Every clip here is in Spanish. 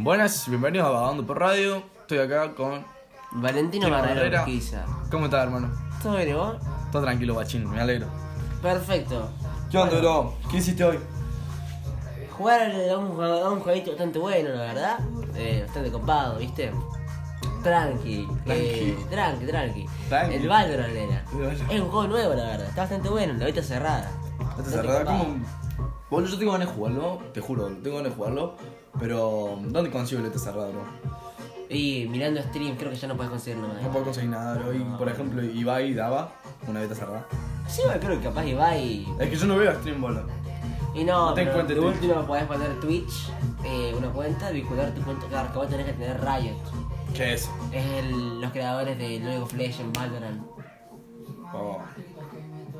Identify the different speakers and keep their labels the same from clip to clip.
Speaker 1: Buenas, bienvenidos a Vagando por Radio. Estoy acá con.
Speaker 2: Valentino
Speaker 1: Tino
Speaker 2: Barrera
Speaker 1: Barrera.
Speaker 2: Urquiza.
Speaker 1: ¿Cómo estás, hermano?
Speaker 2: ¿Todo bien, y vos?
Speaker 1: Todo tranquilo, bachín, me alegro.
Speaker 2: Perfecto.
Speaker 1: ¿Qué onda, bro? ¿Qué hiciste hoy?
Speaker 2: Jugar a un, jue- a un jueguito bastante bueno, la verdad. Eh, bastante copado, ¿viste? Tranqui. eh, tranqui, tranqui.
Speaker 1: Tranqui.
Speaker 2: El Valorant era.
Speaker 1: El Valorant.
Speaker 2: Es un juego nuevo, la verdad. Está bastante bueno, la vista cerrada.
Speaker 1: ¿Estás
Speaker 2: Bastante
Speaker 1: cerrada?
Speaker 2: copado.
Speaker 1: ¿Cómo? Bueno, yo tengo ganas de jugarlo, te juro, tengo ganas de jugarlo. Pero, ¿dónde consigo el ET cerrado, bro?
Speaker 2: Y mirando stream, creo que ya no puedes conseguir nada.
Speaker 1: No puedo conseguir nada, bro. Y, por ejemplo, Ibai daba una beta cerrada.
Speaker 2: Sí, bueno, creo que capaz iba y.
Speaker 1: Es que yo no veo stream, boludo.
Speaker 2: Y no,
Speaker 1: No te
Speaker 2: pero
Speaker 1: encuentres
Speaker 2: de
Speaker 1: Twitch.
Speaker 2: último podés poner Twitch, eh, una cuenta, vincular tu cuenta. Claro, que vos tenés que tener Riot.
Speaker 1: ¿Qué es?
Speaker 2: Es el- los creadores de League of Legends, Valorant.
Speaker 1: Oh.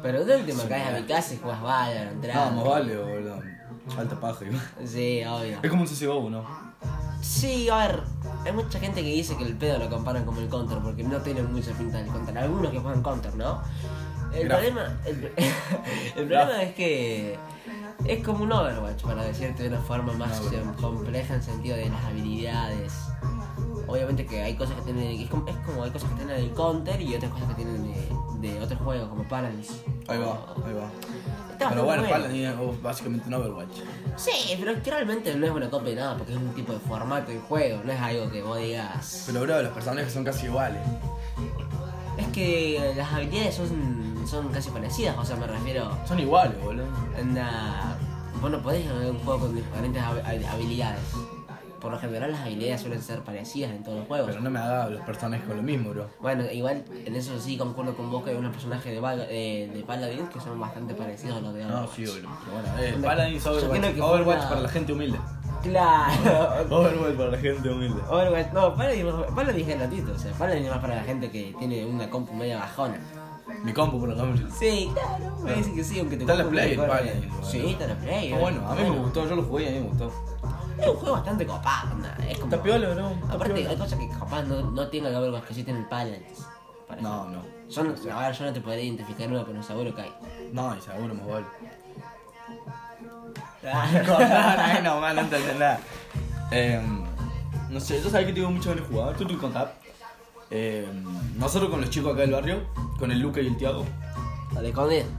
Speaker 2: Pero de última caes a mi casa y juegas Valorant,
Speaker 1: No,
Speaker 2: tranqui.
Speaker 1: más vale, boludo. Falta paja, igual.
Speaker 2: Sí, obvio.
Speaker 1: Es como un CSGO, ¿no?
Speaker 2: Sí, a ver, hay mucha gente que dice que el pedo lo comparan como el Counter porque no tiene mucha pinta del Counter. Algunos que juegan Counter, ¿no? El
Speaker 1: Graf.
Speaker 2: problema, el, el problema es que es como un Overwatch, para decirte de una forma más
Speaker 1: No,
Speaker 2: compleja en sentido de las habilidades. Obviamente que hay cosas que tienen, es como, es como hay cosas que tienen el Counter y otras cosas que tienen de, de otros juegos como Paladins.
Speaker 1: Ahí va, ahí va. Pero bueno. Paladin es básicamente un Overwatch.
Speaker 2: Sí, pero es que realmente no es una copia de nada, porque es un tipo de formato de juego, no es algo que vos digas.
Speaker 1: Pero bro, los personajes son casi iguales.
Speaker 2: Es que las habilidades son, son casi parecidas, o sea, me refiero.
Speaker 1: Son iguales, boludo.
Speaker 2: Anda. Vos no podés jugar un juego con diferentes hab- hab- habilidades. Por lo general, las habilidades suelen ser parecidas en todos los juegos.
Speaker 1: Pero no me haga los personajes con lo mismo, bro.
Speaker 2: Bueno, igual en eso sí concuerdo con vos que hay unos personajes de, Val- de, de Paladins que son bastante parecidos a los de
Speaker 1: No,
Speaker 2: Overwatch.
Speaker 1: sí, boludo. Pero bueno, eh, Paladin es Overwatch. para la gente humilde.
Speaker 2: Claro.
Speaker 1: Overwatch para la gente humilde.
Speaker 2: Overwatch, no, Paladin, Paladin es gratuito, o sea, Paladin es más para la gente que tiene una compu media bajona.
Speaker 1: Mi compu, por ejemplo.
Speaker 2: Sí, claro, me dicen que sí, aunque te
Speaker 1: Está la Play, Paladin.
Speaker 2: Sí, está la Play.
Speaker 1: Ah, bueno, a mí me gustó, yo lo jugué y a mí me gustó.
Speaker 2: Es un juego bastante copado, onda, es como...
Speaker 1: Está piola, está
Speaker 2: Aparte,
Speaker 1: piola.
Speaker 2: hay cosas que capaz no, no tenga que ver con las que sí tiene el Paladin. por
Speaker 1: No,
Speaker 2: ejemplo.
Speaker 1: no.
Speaker 2: Yo no, a ver, yo no te podría identificar uno, pero seguro que hay.
Speaker 1: No, y seguro más vale. Ahí no, no entendés nada. Eh, no sé, yo sabía que tengo mucho ganas de jugar. Tú te contar. Eh, nosotros con los chicos acá del barrio, con el Luca y el Tiago.
Speaker 2: La de Conde.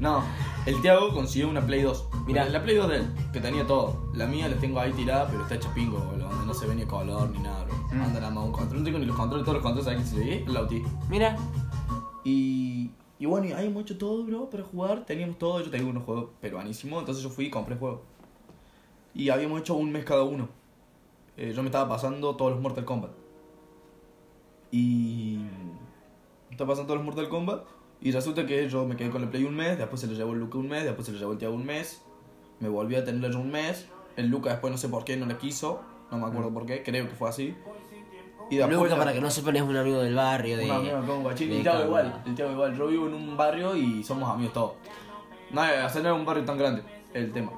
Speaker 1: No, el Tiago consiguió una Play 2. Mira, la Play 2 de él, que tenía todo. La mía la tengo ahí tirada, pero está hecha pingo, boludo, donde no se ve ni color ni nada, bro.
Speaker 2: Mm.
Speaker 1: Anda nada más un control. No tengo ni los controles, todos los controles, ¿sabes qué se ve? El Lauti.
Speaker 2: Mira,
Speaker 1: Y, y bueno, y hay mucho todo, bro, para jugar. Teníamos todo, yo tenía unos juegos peruanísimos, entonces yo fui y compré juegos. Y habíamos hecho un mes cada uno. Eh, yo me estaba pasando todos los Mortal Kombat. Y... Me estaba pasando todos los Mortal Kombat. Y resulta que yo me quedé con la Play un mes, después se lo llevó el Luca un mes, después se lo llevó el Tiago un mes. Me volví a tenerla yo un mes. El Luca después no sé por qué no la quiso. No me acuerdo por qué, creo que fue así. Y después
Speaker 2: Luca, para que no sepan, es un amigo del barrio. De,
Speaker 1: un amigo con El Tiago igual, el Tiago igual. Yo vivo en un barrio y somos amigos todos. Nada, hacer no es un barrio tan grande, el tema.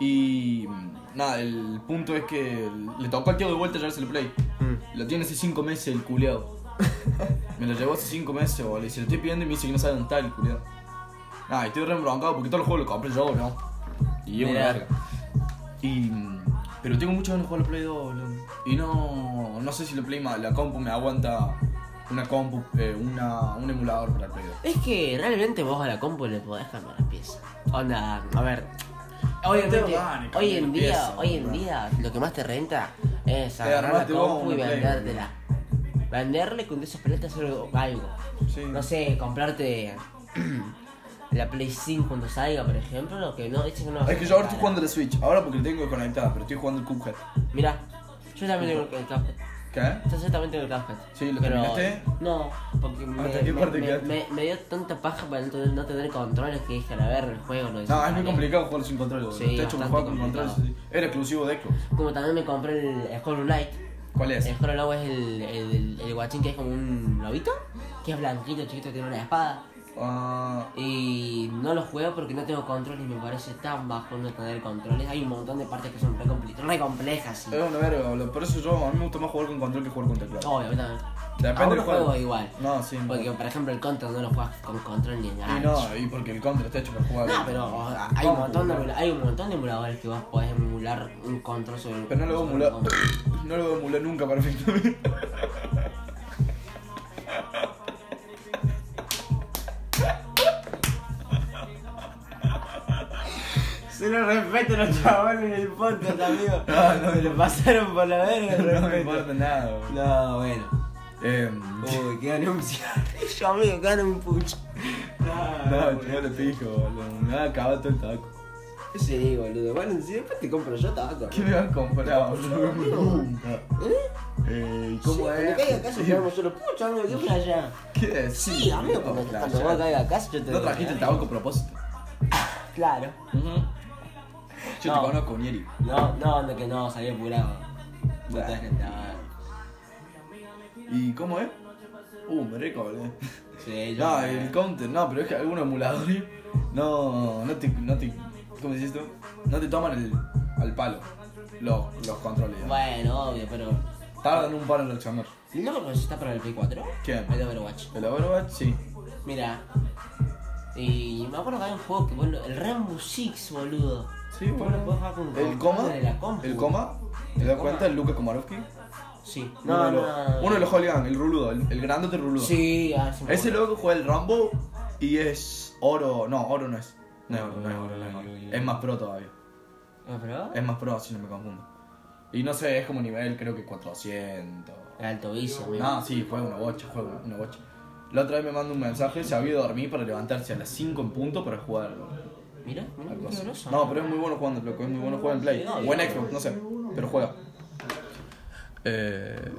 Speaker 1: Y mm, nada, el punto es que le tocó al Tiago de vuelta llevarse el play.
Speaker 2: Mm.
Speaker 1: Lo tiene hace 5 meses el culeado. me lo llevó hace 5 meses, boludo. Y se lo estoy pidiendo y me dice que no sabe dónde está el culeado. Nada, estoy re embroncado porque todos los juegos los compré yo, ¿no? Y es una verga. Y. Pero tengo mucho ganas de jugar al Play 2, boludo. Y no. No sé si la Play la compu me aguanta una compu, eh, una, un emulador para el Play 2.
Speaker 2: Es que realmente vos a la compu le podés cambiar las piezas. Onda, a ver. Obviamente,
Speaker 1: tengo ganas de
Speaker 2: hoy en día, hoy en día, lo que más te renta es agarrar la compu y vendértela. Venderle con esos paletas hacer algo.
Speaker 1: Sí.
Speaker 2: No sé, comprarte la Play 5 cuando salga, por ejemplo, lo que no, que no
Speaker 1: Es que yo ahora estoy jugando la Switch, ahora porque tengo desconectada, pero estoy jugando el Cuphead.
Speaker 2: Mira, yo también tengo el Cuphead.
Speaker 1: ¿Qué?
Speaker 2: Yo también tengo el Cuphead.
Speaker 1: Sí, ¿lo
Speaker 2: pero
Speaker 1: terminaste?
Speaker 2: No, porque me,
Speaker 1: ¿Hasta qué
Speaker 2: me-
Speaker 1: parte
Speaker 2: me-
Speaker 1: quedaste?
Speaker 2: me- me dio tanta paja para no tener, no tener controles que dije a verga el juego. Lo
Speaker 1: No, es muy complicado jugarlo sin control. boludo.
Speaker 2: Sí,
Speaker 1: Está hecho juego con control.
Speaker 2: complicado.
Speaker 1: Era exclusivo de Xbox.
Speaker 2: Como también me compré el Hollow Knight.
Speaker 1: ¿Cuál es?
Speaker 2: El Hollow Knight es el, el, el, el guachín que es como un lobito, que es blanquito, chiquito, tiene una espada.
Speaker 1: Ah,
Speaker 2: Y no lo juego porque no tengo control y me parece tan bajo no tener controles. Hay un montón de partes que son re, compli- re complejas. y-
Speaker 1: es una verga, boludo. Por eso yo, a mí me gusta más jugar con control que jugar con teclado.
Speaker 2: Obviamente.
Speaker 1: Depende
Speaker 2: Aún
Speaker 1: del
Speaker 2: lo
Speaker 1: juego.
Speaker 2: juego igual.
Speaker 1: No, sí.
Speaker 2: Porque, por ejemplo, el Contra no lo juegas con control ni en
Speaker 1: Y no, y porque el control está hecho para jugar.
Speaker 2: No, pero o sea, hay, un montón de, emula- hay un montón de emuladores que vos podés emular un control sobre
Speaker 1: Pero no lo voy a
Speaker 2: sobre
Speaker 1: emular.
Speaker 2: un control.
Speaker 1: No lo voy a emular nunca perfectamente.
Speaker 2: Se lo respeto a los chavales en el podcast, amigo.
Speaker 1: No, no,
Speaker 2: Se le pasaron por la verga el
Speaker 1: No me importa nada, boludo.
Speaker 2: No, bueno.
Speaker 1: Eh,
Speaker 2: Uy, que gané un cigarrillo, amigo, gané un pucho.
Speaker 1: no, no le pijo, boludo. Me va a acabar todo el taco.
Speaker 2: Sí, boludo. Bueno, si después te compro yo tabaco.
Speaker 1: ¿Qué me vas a comprar, boludo? Eh, ¿y ¿Cómo
Speaker 2: sí,
Speaker 1: es?
Speaker 2: Cuando caiga a casa, llevamos solo pucho, amigo, ¿qué allá?
Speaker 1: ¿Qué decís?
Speaker 2: Sí, amigo, cuando,
Speaker 1: No,
Speaker 2: cuando
Speaker 1: playa.
Speaker 2: vos caigas a casa, yo te
Speaker 1: No trajiste el tabaco a propósito.
Speaker 2: Claro.
Speaker 1: Yo
Speaker 2: No.
Speaker 1: te conozco, Nieri.
Speaker 2: No, no, no, que no, salí apurado. No te.
Speaker 1: ¿Y cómo es? Uh, me boludo.
Speaker 2: Sí, yo.
Speaker 1: No, el counter, no, pero es que algunos emuladores no, no te, no te, ¿cómo dices tú? No te toman el, al palo los, los controles. ¿no?
Speaker 2: Bueno, obvio, pero.
Speaker 1: Tardan un palo en reaccionar.
Speaker 2: ¿No conoces está para el Play 4?
Speaker 1: ¿Quién?
Speaker 2: El Overwatch.
Speaker 1: El Overwatch, sí.
Speaker 2: Mira. Y me acuerdo que había un juego que, bueno, el Rainbow Six, boludo.
Speaker 1: Sí, bueno. El coma,
Speaker 2: de la compu.
Speaker 1: el coma, ¿te das cuenta? El Luka Komarovsky.
Speaker 2: Sí.
Speaker 1: uno,
Speaker 2: No,
Speaker 1: de los,
Speaker 2: no.
Speaker 1: uno de los Hooligan, el ruludo, el, el grandote ruludo.
Speaker 2: Sí, ah, sí
Speaker 1: Ese loco juega el Rambo y es oro, no, oro no es. No es oro, no es oro, no es oro. Es más pro todavía.
Speaker 2: ¿Ah, pero?
Speaker 1: Es más pro, si no me confundo. Y no sé, es como nivel, creo que 400.
Speaker 2: El alto vicio, amigo.
Speaker 1: No, sí, juega una bocha, juega una bocha. La otra vez me mandó un mensaje, se había ido a dormir para levantarse a las 5 en punto para jugar
Speaker 2: Mira, mira,
Speaker 1: algo
Speaker 2: qué
Speaker 1: así.
Speaker 2: groso.
Speaker 1: No, pero es muy bueno jugando, loco, es muy bueno jugar en Play.
Speaker 2: No,
Speaker 1: o en Xbox, no sé, pero juega. Eh,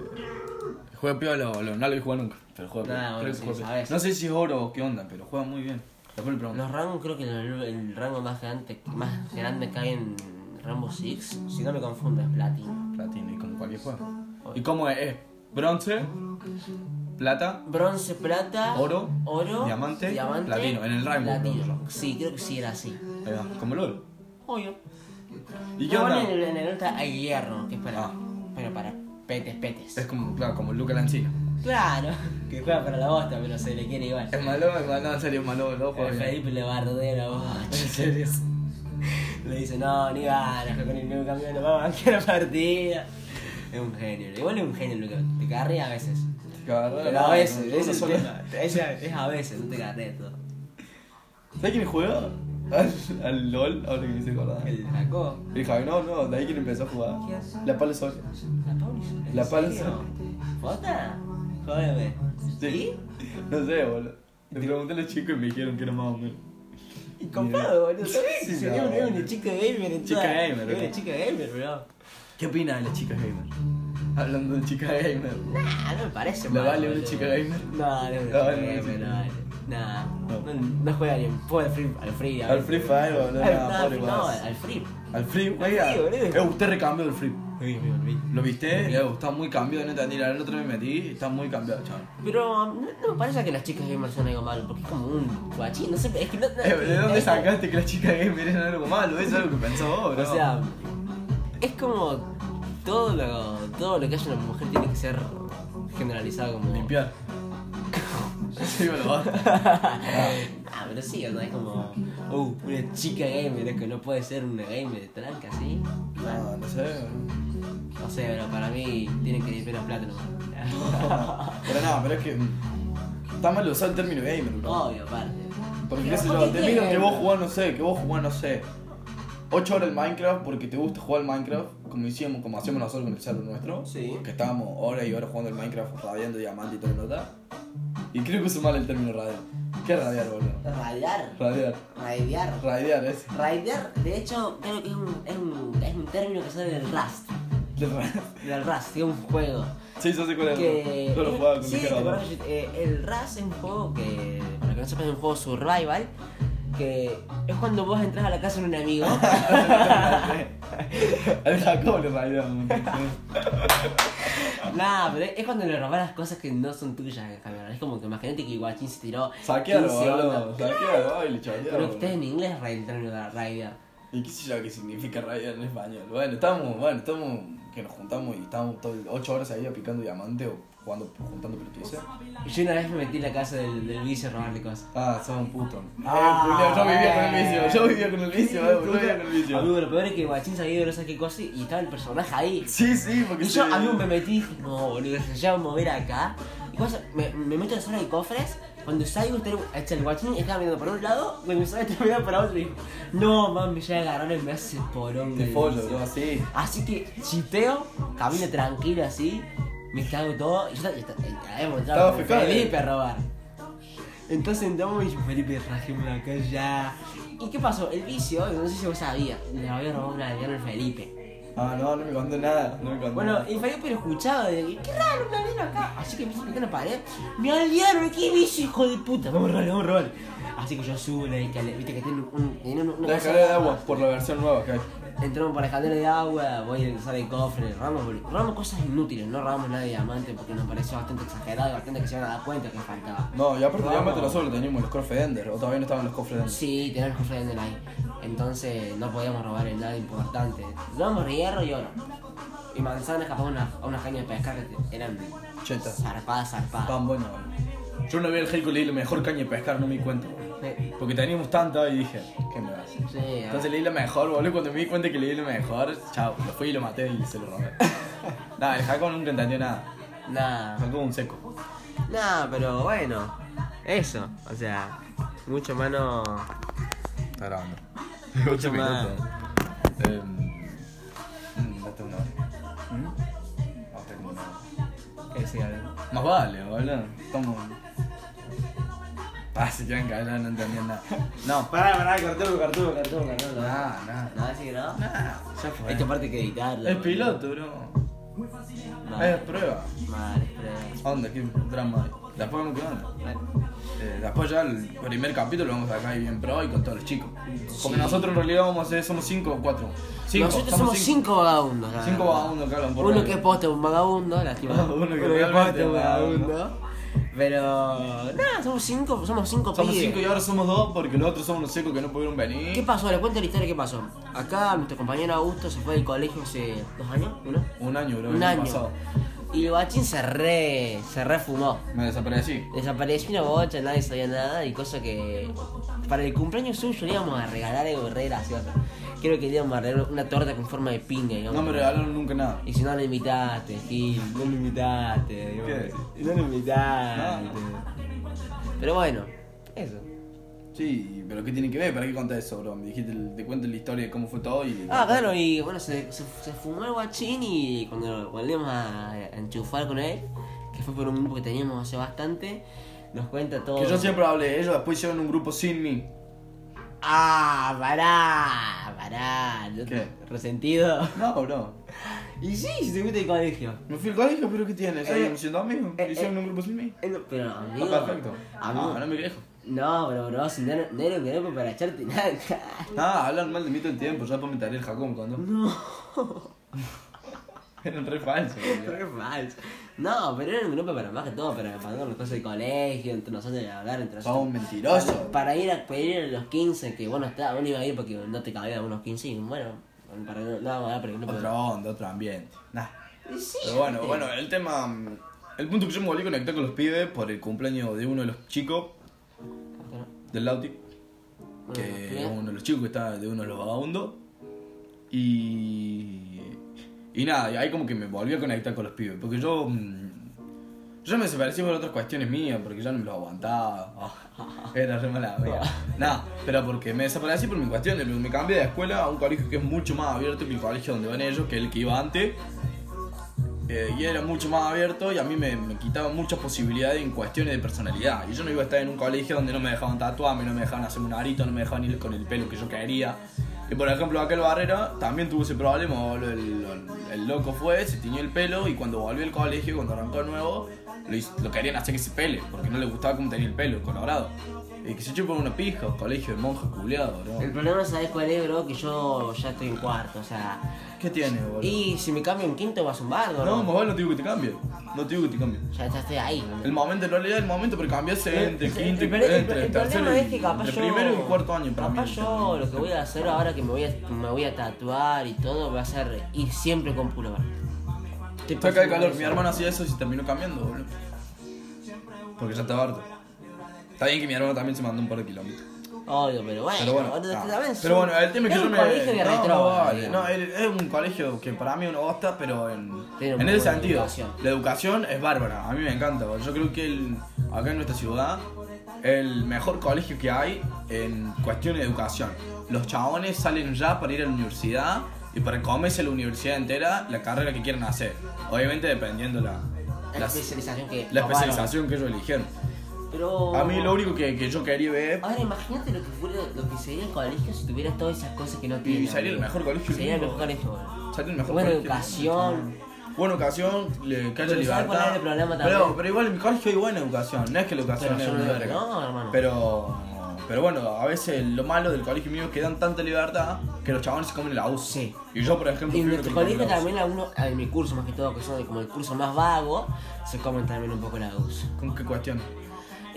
Speaker 1: juega piola, boludo, no lo vi jugar nunca, pero juega
Speaker 2: Nah,
Speaker 1: piola.
Speaker 2: bueno,
Speaker 1: Creo que
Speaker 2: sí,
Speaker 1: juega piola.
Speaker 2: sabes.
Speaker 1: No sé si es oro o qué onda, pero juega muy bien. Después le pregunto.
Speaker 2: Los rangos creo que el, el rango más grande, más grande que hay en Rainbow Six, si no me confundo, es Platino.
Speaker 1: Platino, y como cualquier juego. ¿Y cómo es? Es bronce, plata,
Speaker 2: Bronce, plata,
Speaker 1: Oro,
Speaker 2: oro
Speaker 1: diamante, platino. En el Rainbow,
Speaker 2: platino. Sí, creo que sí era así.
Speaker 1: ahí va, como LOL.
Speaker 2: Obvio.
Speaker 1: ¿Y qué onda?
Speaker 2: En el, en el ultra hay hierro, que es para,
Speaker 1: Ah.
Speaker 2: pero para petes, petes.
Speaker 1: Es como, claro, como Luca Lancina.
Speaker 2: Claro, que juega para la bosta, pero se le quiere igual.
Speaker 1: Es malo, es malo, en serio es malo,
Speaker 2: El
Speaker 1: bien.
Speaker 2: Felipe le bardea la bocha.
Speaker 1: En serio.
Speaker 2: Le dice, no, ni ganas, que con el nuevo campeón no vamos a banquear la partida. Es un genio, igual es un genio, Luca. Te carrea a veces. Pero a veces, ese es a veces, no te carrea todo.
Speaker 1: ¿Sabes quién juega? Al, al LOL, ahora que me hice acordar.
Speaker 2: El Jacob.
Speaker 1: El Javi, no, no, de ahí quien empezó a jugar. La Palo Sol.
Speaker 2: La Pauli. ¿en
Speaker 1: La Pauli.
Speaker 2: serio? ¿Jota? Jódeme. ¿Sí?
Speaker 1: No sé, boludo. Le pregunté a los chicos y me dijeron que era más o menos.
Speaker 2: Y comprado, boludo.
Speaker 1: Sí,
Speaker 2: Sí,
Speaker 1: sí,
Speaker 2: es
Speaker 1: no,
Speaker 2: una, chica gamer en
Speaker 1: Chica gamer,
Speaker 2: Es una chica gamer, bro.
Speaker 1: ¿Qué opina de la chica gamer? Hablando de chica gamer.
Speaker 2: Nah, no me parece
Speaker 1: ¿Le
Speaker 2: mal,
Speaker 1: vale una chica gamer?
Speaker 2: No, no es una
Speaker 1: No,
Speaker 2: chica
Speaker 1: no,
Speaker 2: gamer, no vale. Nah,
Speaker 1: No.
Speaker 2: no, no juega ni al free, al free.
Speaker 1: Al Free Fire, boludo.
Speaker 2: Al, no, no, al free.
Speaker 1: Al Free,
Speaker 2: Al
Speaker 1: juega.
Speaker 2: Free, boludo.
Speaker 1: Eh, usted recambió del Free.
Speaker 2: Me.
Speaker 1: ¿Lo viste? Eh, está muy cambiado, no entendí. La otra vez me metí está muy cambiado, chaval.
Speaker 2: Pero no, no me parece que las chicas gamers son algo malo, porque es como un guachín, no sé, es que no... no-
Speaker 1: Eh, ¿De dónde sacaste que la chica gamer era algo malo? Eso es algo que pensó vos, bro.
Speaker 2: O sea, es como todo lo, todo lo que haya una mujer tiene que ser generalizado como...
Speaker 1: limpiar. Sí, me lo va.
Speaker 2: Ah, pero sí, o sea, es como... Uh, una chica gamer, es que no puede ser una gamer de tranca, ¿sí?
Speaker 1: No, no sé.
Speaker 2: No sé, pero para mí tienen que limpiar los platos nomás.
Speaker 1: Pero no, pero es que. mm, Está mal usar el término gamer, bro.
Speaker 2: Obvio, aparte.
Speaker 1: Porque qué sé
Speaker 2: ¿por
Speaker 1: yo, te miro que vos jugás, no sé, que vos jugás, no sé. 8 horas el Minecraft porque te gusta jugar el Minecraft, como hicimos, como hacemos nosotros con el server nuestro.
Speaker 2: Sí.
Speaker 1: Que estábamos horas y horas jugando el Minecraft, radiando diamante y todo lo nota. Y creo que uso mal el término radiar. ¿Qué es radiar, boludo?
Speaker 2: Raidear.
Speaker 1: Radiar.
Speaker 2: Raidear.
Speaker 1: Radiar, es.
Speaker 2: Raidear, de hecho, creo que es un, es un, es un término que sale del Rust.
Speaker 1: Del ra-
Speaker 2: Del Rust, que es un juego.
Speaker 1: Sí, yo sé cuál es.
Speaker 2: Que.
Speaker 1: Yo lo jugaba con
Speaker 2: sí,
Speaker 1: mi
Speaker 2: ¿te acuerdas? Eh, el Rust es un juego que. Para que no sepas, es un juego survival. Que es cuando vos entras a la casa de un amigo.
Speaker 1: A ver, Jacob le raidea.
Speaker 2: Nah, pero es cuando le robas las cosas que no son tuyas en. Es como que imagínate que Guachín se tiró.
Speaker 1: Saquealo,
Speaker 2: 15
Speaker 1: boludo. Saquealo, y le chorearon.
Speaker 2: Pero usted en inglés raid, el término de raidear.
Speaker 1: ¿Y qué sé yo qué significa raidear en español? Bueno, estamos, bueno, estamos, que nos juntamos y estamos 8 horas ahí picando diamante o jugando, juntando.
Speaker 2: Y yo una vez me metí en la casa del, del vicio a robarle cosas.
Speaker 1: Ah, sos un puto.
Speaker 2: Ah,
Speaker 1: yo vivía con el vicio, yo vivía con el vicio, yo vivía con el vicio.
Speaker 2: Amigo, lo peor es que Guachín sabía de no sé qué cosa y estaba el personaje ahí.
Speaker 1: Sí, sí, porque
Speaker 2: Y yo,
Speaker 1: se-
Speaker 2: amigo, me metí y dije, no, boludo, se llama mover acá. Y cuando me, me meto en la zona de cofres, cuando salgo, el- está el guachín estaba mirando para un lado, cuando salgo está mirando para otro y digo, no, man, me llega a agarrar y me hace porón.
Speaker 1: Te follo,
Speaker 2: vicio".
Speaker 1: ¿no? Así.
Speaker 2: Así que chipeo, camino tranquilo así, me cago todo y yo estaba- habíamos entrado con Felipe
Speaker 1: eh.
Speaker 2: a robar. Entonces entramos y yo, Felipe, rajémosla acá ya. ¿Y qué pasó? El vicio, no sé si vos sabías, le había robado una aldeana al Felipe.
Speaker 1: Ah, no, no me contó nada, no me contó
Speaker 2: Bueno,
Speaker 1: nada.
Speaker 2: y Felipe lo escuchaba de que, qué raro, un aldeano acá. Así que me hizo en la pared. Me aldearon, qué vicio, hijo de puta. Vamos a robar, vamos a robar. Así que yo subo la escalera, viste que tiene un.
Speaker 1: La escalera de agua, por la versión nueva que hay.
Speaker 2: Entramos por la escalera de agua, voy a usar el cofre, robamos, robamos cosas inútiles, no robamos nada de diamante porque nos pareció bastante exagerado y bastante que se iban a dar cuenta que faltaba.
Speaker 1: No, y aparte
Speaker 2: Vamos.
Speaker 1: diamante nosotros teníamos los cofres de Ender, o todavía no estaban los cofres de Ender.
Speaker 2: Sí, tener el cofre de ahí. Entonces no podíamos robar en nada importante. Robamos hierro y oro. Y manzanas capaz una, a unas cañas de pescar que eran
Speaker 1: Cheta.
Speaker 2: zarpadas, zarpadas.
Speaker 1: Tan bueno. Yo una vez al Heiko leí la mejor caña de pescar, no me di cuenta, boludo.
Speaker 2: Sí,
Speaker 1: Porque teníamos tanta y dije, ¿qué me hace?
Speaker 2: sí,
Speaker 1: Entonces leí la mejor, boludo. Cuando me di cuenta que leí la mejor, chao, lo fui y lo maté y se lo robé. Nada, el Jacob nunca entendió nada.
Speaker 2: Nada.
Speaker 1: Jacob un seco.
Speaker 2: Nada, pero bueno. Eso, o sea, mucho menos.
Speaker 1: Está grabando.
Speaker 2: Mucho más.
Speaker 1: Eh, date una hora. ¿Mm? Más vale, boludo. Estamos. Ah, quieren caer, no entendían nada. No,
Speaker 2: Pará, pará, cortó, cortó, cortó, cortó.
Speaker 1: nada, nada.
Speaker 2: Nada, sí, ¿no?
Speaker 1: Nada, ya fue.
Speaker 2: Esta parte hay que editarla.
Speaker 1: Es
Speaker 2: boludo.
Speaker 1: piloto, bro.
Speaker 2: Mal,
Speaker 1: Es prueba.
Speaker 2: mal, es prueba.
Speaker 1: Onda, qué drama hay. Después vemos qué onda.
Speaker 2: Bueno.
Speaker 1: Eh, después ya el primer capítulo lo vamos a sacar ahí bien pro y con todos los chicos. Porque
Speaker 2: Sí.
Speaker 1: nosotros en realidad vamos a ser, somos cinco o cuatro. Cinco,
Speaker 2: Nosotros somos cinco vagabundos. la
Speaker 1: Cinco vagabundos que hablan por
Speaker 2: Uno que es poste un vagabundo, lástima.
Speaker 1: Uno que
Speaker 2: Uno que
Speaker 1: realmente
Speaker 2: poste un
Speaker 1: es vagabundo.
Speaker 2: Pero. Nada, somos cinco, somos cinco
Speaker 1: Somos
Speaker 2: pibes.
Speaker 1: cinco y ahora somos dos porque los otros somos los secos que no pudieron venir.
Speaker 2: ¿Qué pasó? Le cuento la historia qué pasó. Acá nuestro compañero Augusto se fue del colegio hace dos años, ¿uno?
Speaker 1: Un año, bro.
Speaker 2: Un año.
Speaker 1: pasado.
Speaker 2: Y el bachín se re. se refumó.
Speaker 1: Me desaparecí.
Speaker 2: Desapareció una bocha, nadie sabía nada y cosa que para el cumpleaños suyo le íbamos a regalar algo re gracioso. Creo que le íbamos a regalar una torta con forma de pinga.
Speaker 1: No
Speaker 2: digamos.
Speaker 1: me regalaron nunca nada.
Speaker 2: Y si no lo invitaste, Gil, no lo invitaste. digo,
Speaker 1: ¿Qué?
Speaker 2: No lo invitaste. Pero bueno, eso.
Speaker 1: Sí, pero ¿qué tiene que ver? ¿Para qué contar eso, bro? Me dijiste, te cuento la historia de cómo fue todo y.
Speaker 2: Ah, claro, y bueno, se, se, se fumó el guachín y cuando volvimos a, a enchufar con él, que fue por un grupo que teníamos hace bastante, nos cuenta todo.
Speaker 1: Que yo siempre hablé de ellos, después hicieron un grupo sin mí.
Speaker 2: Ah, pará, pará. ¿no
Speaker 1: ¿Qué?
Speaker 2: ¿Resentido?
Speaker 1: No, bro.
Speaker 2: Y sí, si te fuiste del colegio.
Speaker 1: Me fui al colegio, pero ¿qué tienes?
Speaker 2: Eh,
Speaker 1: Seguimos siendo amigos.
Speaker 2: eh,
Speaker 1: Hicieron
Speaker 2: eh.
Speaker 1: un grupo sin mí.
Speaker 2: Eh, no, Pero amigo.
Speaker 1: Está perfecto.
Speaker 2: Amigo.
Speaker 1: No, no me quejo.
Speaker 2: No, pero bro, si no, no era un grupo para echarte nada.
Speaker 1: Ah, hablan mal de mí todo el tiempo, ya después me taré el Jacob cuando.
Speaker 2: No.
Speaker 1: Eran re falsos.
Speaker 2: Re falso. No, pero era un grupo para más que todo, para pasar las cosas del colegio, entre nosotros de hablar entre nosotros.
Speaker 1: Un mentiroso.
Speaker 2: Para, para ir a pedir a los 15, que bueno, está, uno iba a ir porque no te cabían unos 15 y bueno, para no, no, no, pero no
Speaker 1: Otra onda, otro ambiente. Nah.
Speaker 2: Sí,
Speaker 1: Pero bueno, bueno, el tema. El punto que yo me volví a conectar con los pibes por el cumpleaños de uno de los chicos del Lauti.
Speaker 2: Los
Speaker 1: Que es uno de los chicos que está de uno de los vagabundos. Y. Y nada, y ahí como que me volví a conectar con los pibes. Porque yo. mm, Yo me desaparecí por otras cuestiones mías, porque ya no me lo aguantaba. Ah, era re mala wea. Nada, pero porque me desaparecí por mis cuestiones. Me cambié de escuela a un colegio que es mucho más abierto que el colegio donde van ellos, que el que iba antes. Eh, y era mucho más abierto y a mí me, me quitaba muchas posibilidades en cuestiones de personalidad. Y yo no iba a estar en un colegio donde no me dejaban tatuarme, no me dejaban hacer un arito, no me dejaban ir con el pelo que yo quería. Y por ejemplo, aquel Barrera también tuvo ese problema. El, el- loco fue, se tiñó el pelo y cuando volvió al colegio, cuando arrancó de nuevo, lo, lo querían hacer que se pele, porque no le gustaba cómo tenía el pelo, colorado. Y que se chupan una pija, colegio de monjas culiados, bro.
Speaker 2: El problema, ¿sabes cuál es, bro? Que yo ya estoy en cuarto, o sea.
Speaker 1: ¿Qué tiene, boludo?
Speaker 2: Y si me cambio en quinto vas a un bardo,
Speaker 1: No,
Speaker 2: ¿no?
Speaker 1: más vale no te digo que te cambie. No te digo que te cambie.
Speaker 2: Ya, ya estoy ahí.
Speaker 1: El momento, en realidad, el momento, pero cambiarse
Speaker 2: El-
Speaker 1: entre
Speaker 2: el-
Speaker 1: quinto y
Speaker 2: el- el-
Speaker 1: entre
Speaker 2: el
Speaker 1: tercero
Speaker 2: es que capaz yo.
Speaker 1: primero y cuarto año para
Speaker 2: capaz
Speaker 1: mí.
Speaker 2: yo lo que voy a hacer ahora que me voy a, me voy a tatuar y todo va a ser ir siempre con puro. Estoy
Speaker 1: Saca
Speaker 2: pensando
Speaker 1: calor. Mi hermano hacía eso y se terminó cambiando, boludo. Porque ya estaba harto. Está bien que mi hermano también se mandó un par de kilómetros.
Speaker 2: Obvio, pero bueno.
Speaker 1: Pero bueno,
Speaker 2: también
Speaker 1: pero bueno, el tema es que yo
Speaker 2: un
Speaker 1: me.
Speaker 2: colegio de
Speaker 1: no,
Speaker 2: retro,
Speaker 1: no, vale.
Speaker 2: digamos.
Speaker 1: No, es es un colegio que para mí es una bosta, pero en, en ese sentido.
Speaker 2: educación.
Speaker 1: La educación es bárbara, a mí me encanta. Yo creo que el, acá en nuestra ciudad, el mejor colegio que hay en cuestión de educación. Los chabones salen ya para ir a la universidad y para comerse la universidad entera la carrera que quieran hacer. Obviamente dependiendo la,
Speaker 2: La
Speaker 1: la,
Speaker 2: especialización que
Speaker 1: la especialización que ellos eligieron.
Speaker 2: Pero.
Speaker 1: A mí lo único que, que yo quería ver
Speaker 2: Ahora imagínate lo que fuera, lo que sería el colegio si tuviera todas esas cosas que no tiene.
Speaker 1: sería el
Speaker 2: amigo.
Speaker 1: mejor colegio del
Speaker 2: Sería el mejor colegio, boludo.
Speaker 1: Sería el mejor
Speaker 2: Buena
Speaker 1: colegio.
Speaker 2: educación.
Speaker 1: Buena educación, le,
Speaker 2: ¿sabes
Speaker 1: libertad.
Speaker 2: el problema
Speaker 1: pero, igual en mi colegio hay buena educación, no es que la educación
Speaker 2: Pero
Speaker 1: es una verga.
Speaker 2: no, hermano.
Speaker 1: Pero, pero bueno, a veces lo malo del colegio mío es que dan tanta libertad que los chavales se comen la.
Speaker 2: Sí.
Speaker 1: Y yo, por ejemplo,
Speaker 2: Y en nuestro colegio también algunos, en mi curso más que todo, que son como el curso más vago, se comen también un poco la.
Speaker 1: UCI. ¿Con qué cuestión?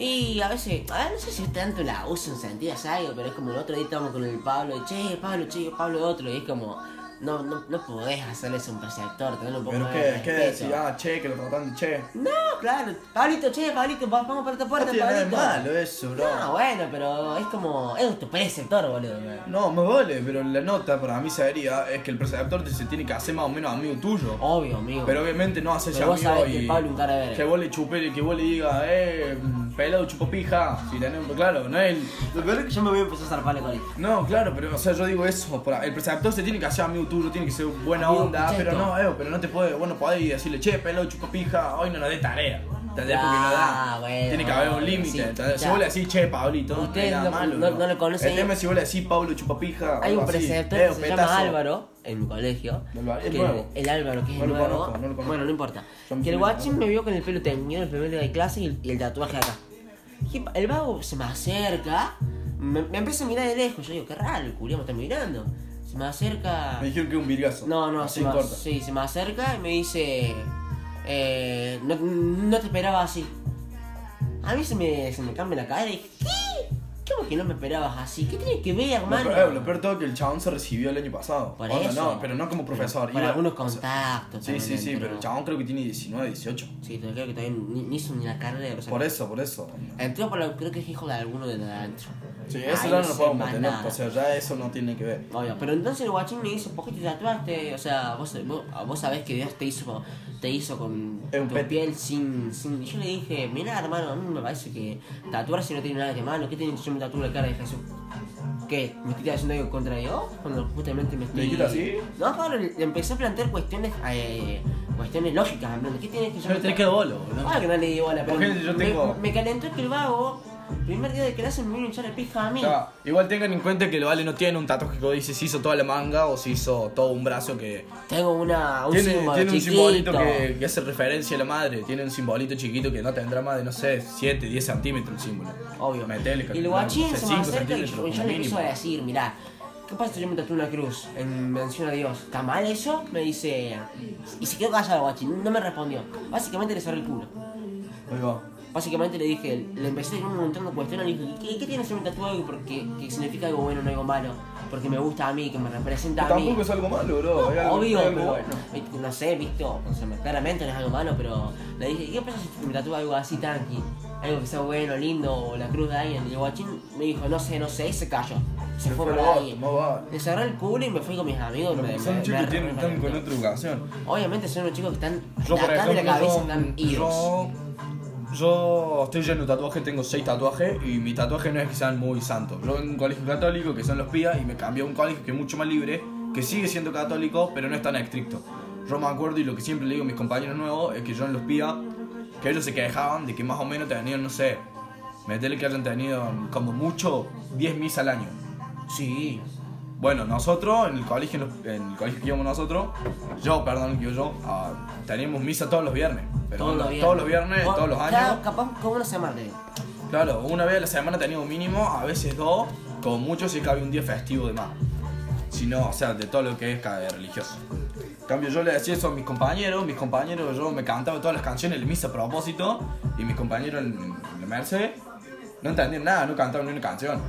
Speaker 2: Y a veces, a ver, no sé si es tanto la US en sentido algo, pero es como el otro día estábamos con el Pablo, y che, Pablo, che, Pablo otro, y es como, no, no, no podés hacerles un preceptor, tener un poco
Speaker 1: Pero
Speaker 2: más de
Speaker 1: qué
Speaker 2: respeto.
Speaker 1: decir, ah, che, que lo tratan de che.
Speaker 2: No, claro, Pablito, che, Pablito, va- vamos para esta
Speaker 1: No
Speaker 2: puerta,
Speaker 1: de
Speaker 2: Pablito.
Speaker 1: malo eso, bro.
Speaker 2: No, bueno, pero es como, es tu preceptor, boludo.
Speaker 1: No, me vale, pero la nota para mí sería es que el preceptor se tiene que hacer más o menos amigo tuyo.
Speaker 2: Obvio, amigo.
Speaker 1: Pero obviamente no hacerse
Speaker 2: Pero vos
Speaker 1: amigo
Speaker 2: sabés que
Speaker 1: y
Speaker 2: Pablo un cara de
Speaker 1: que vos le chupe, que vos le digas, eh, pelado chupo pija. Si tenés, claro, no es el.
Speaker 2: Lo peor es que yo me voy a empezar a zarpar el colegio.
Speaker 1: No, claro, pero o sea, yo digo eso, por- el preceptor se tiene que hacer amigo tuyo, tiene que ser buena
Speaker 2: Amigo
Speaker 1: onda, pero no, eh, pero no te puede, bueno, podés decirle, che, pelado chupo pija, hoy no nos dé tarea. ¿Entendés? Porque no
Speaker 2: Ah,
Speaker 1: da.
Speaker 2: bueno,
Speaker 1: tiene que haber un límite.
Speaker 2: sí,
Speaker 1: ¿entendés? Si
Speaker 2: ya.
Speaker 1: vos le decís, che, Pablito, no
Speaker 2: Ustedes
Speaker 1: malo.
Speaker 2: no- no le conocen.
Speaker 1: El tema es si vos le decís, Pablo chupa pija.
Speaker 2: Hay un preceptor que se llama Álvaro en mi colegio.
Speaker 1: Es
Speaker 2: que
Speaker 1: nuevo.
Speaker 2: El Álvaro, que es
Speaker 1: No lo
Speaker 2: nuevo.
Speaker 1: conozco, no lo conozco.
Speaker 2: Bueno, no importa. Que el guachín me vio con el pelo teñido el primer día de clase y el, y el tatuaje acá. Y el vago se me acerca, me, me empieza a mirar de lejos. Yo digo, qué raro, el culiao me está mirando. Se me acerca.
Speaker 1: Me dijeron que es un virgazo.
Speaker 2: No, no, se me, sí, se me acerca y me dice, eh, no, no te esperaba así. A mí se me, se me cambia la cara y dije, ¿qué? ¿Cómo que no me esperabas así? ¿Qué tiene que ver,
Speaker 1: Lo
Speaker 2: hermano?
Speaker 1: peor, eh, lo peor de todo es que el chabón se recibió el año pasado.
Speaker 2: Por
Speaker 1: Onda,
Speaker 2: eso.
Speaker 1: No, pero no como profesor.
Speaker 2: Para
Speaker 1: iba-
Speaker 2: algunos
Speaker 1: o sea,
Speaker 2: contactos.
Speaker 1: Sí, sí,
Speaker 2: también,
Speaker 1: sí, pero el chabón creo que tiene 19, 18.
Speaker 2: Sí, pero creo que todavía ni, ni hizo ni la carrera. O sea,
Speaker 1: Por eso, por eso.
Speaker 2: Entró por lo, creo que es hijo de alguno de adentro.
Speaker 1: Sí, eso ya no lo podemos mantener.
Speaker 2: nada.
Speaker 1: O sea, ya eso no tiene que ver.
Speaker 2: Obvio, pero entonces el guachín me dice, ¿por qué te tatuaste? O sea, vos, vos, vos sabés que Dios te hizo, te hizo con
Speaker 1: un
Speaker 2: tu
Speaker 1: pet.
Speaker 2: piel sin, sin... Y yo le dije, mira hermano, a mí me parece que tatuarse no tiene nada de malo. ¿Qué tiene que yo me tatúe la cara de Jesús? ¿Qué? ¿Me estoy haciendo algo contra Dios? Cuando justamente me estoy...
Speaker 1: ¿Le dijiste así?
Speaker 2: No, Pablo, le le empecé a plantear cuestiones, eh, cuestiones lógicas. ¿Qué tiene que yo
Speaker 1: Yo le tenés que bolo, boludo.
Speaker 2: Ah, que no le di bola, pero
Speaker 1: yo
Speaker 2: me-
Speaker 1: tengo-
Speaker 2: me, calentó que el vago, primer día de clase me vino a echar el pija a mí.
Speaker 1: Ya, igual tengan en cuenta que el Vale no tiene un tatuaje que dice si hizo toda la manga o si hizo todo un brazo que.
Speaker 2: Tengo una, un
Speaker 1: tiene
Speaker 2: símbolo
Speaker 1: tiene un
Speaker 2: chiquito.
Speaker 1: simbolito que, que hace referencia a la madre. Tiene un simbolito chiquito que no tendrá más de, no sé, 7, 10 centímetros el símbolo.
Speaker 2: Obvio.
Speaker 1: Metele,
Speaker 2: y el guachín
Speaker 1: no sé,
Speaker 2: se me acerca y yo, yo le a decir, mirá, ¿qué pasa si yo me tatúo una cruz en mención a Dios? ¿Está mal eso? Me dice... Y se quedó callado guachín, no me respondió. Básicamente le cerré el culo.
Speaker 1: Va.
Speaker 2: Básicamente le dije, le empecé con un montón de cuestiones, le dije, ¿qué, qué tiene me tatúo algo porque, que significa algo bueno, no algo malo? Porque me gusta a mí, que me representa a mí.
Speaker 1: Tampoco es algo malo, bro. Algo-
Speaker 2: Obvio,
Speaker 1: algo
Speaker 2: pero
Speaker 1: bueno.
Speaker 2: viste, no sé, visto, o sea, claramente no es algo malo, pero le dije, ¿qué pasa si me tatúo algo así tranqui? Algo que sea bueno, lindo, o la cruz de alguien. Y el guachín me dijo, no sé, no sé, y se cayó. Se fue por ahí. Le cerré el culo y me fui con mis amigos. me,
Speaker 1: Son
Speaker 2: me-
Speaker 1: chicos
Speaker 2: me
Speaker 1: que tienen, están con otra educación.
Speaker 2: Obviamente son unos chicos que están
Speaker 1: Yo,
Speaker 2: acá de la
Speaker 1: ejemplo,
Speaker 2: cabeza,
Speaker 1: yo,
Speaker 2: están idos.
Speaker 1: yo, yo estoy lleno de tatuajes, tengo 6 tatuajes y mi tatuaje no es que sean muy santos. Yo en un colegio católico que son los pías y me cambié a un colegio que es mucho más libre, que sigue siendo católico, pero no es tan estricto. Yo me acuerdo y lo que siempre le digo a mis compañeros nuevos es que yo en los pías, que ellos se quejaban de que más o menos tenían, no sé, meterle que hayan tenido como mucho 10 misas al año.
Speaker 2: Sí.
Speaker 1: Bueno, nosotros, en el colegio, en, el colegio que íbamos nosotros, yo, perdón, que yo, ah, teníamos misa todos los viernes. Pero
Speaker 2: Todos los viernes.
Speaker 1: todos los viernes,
Speaker 2: O-
Speaker 1: todos los
Speaker 2: cada-
Speaker 1: años.
Speaker 2: Capaz como una semana.
Speaker 1: Claro, una vez a la semana tenía un mínimo, a veces dos, con mucho si cabe un día festivo de más. Si no, o sea, de todo lo que es cada religioso. En cambio, yo le decía eso a mis compañeros, mis compañeros, yo me cantaba todas las canciones, le hice a propósito, y mis compañeros en, en la Merced no entendían nada, no cantaban ni una canción.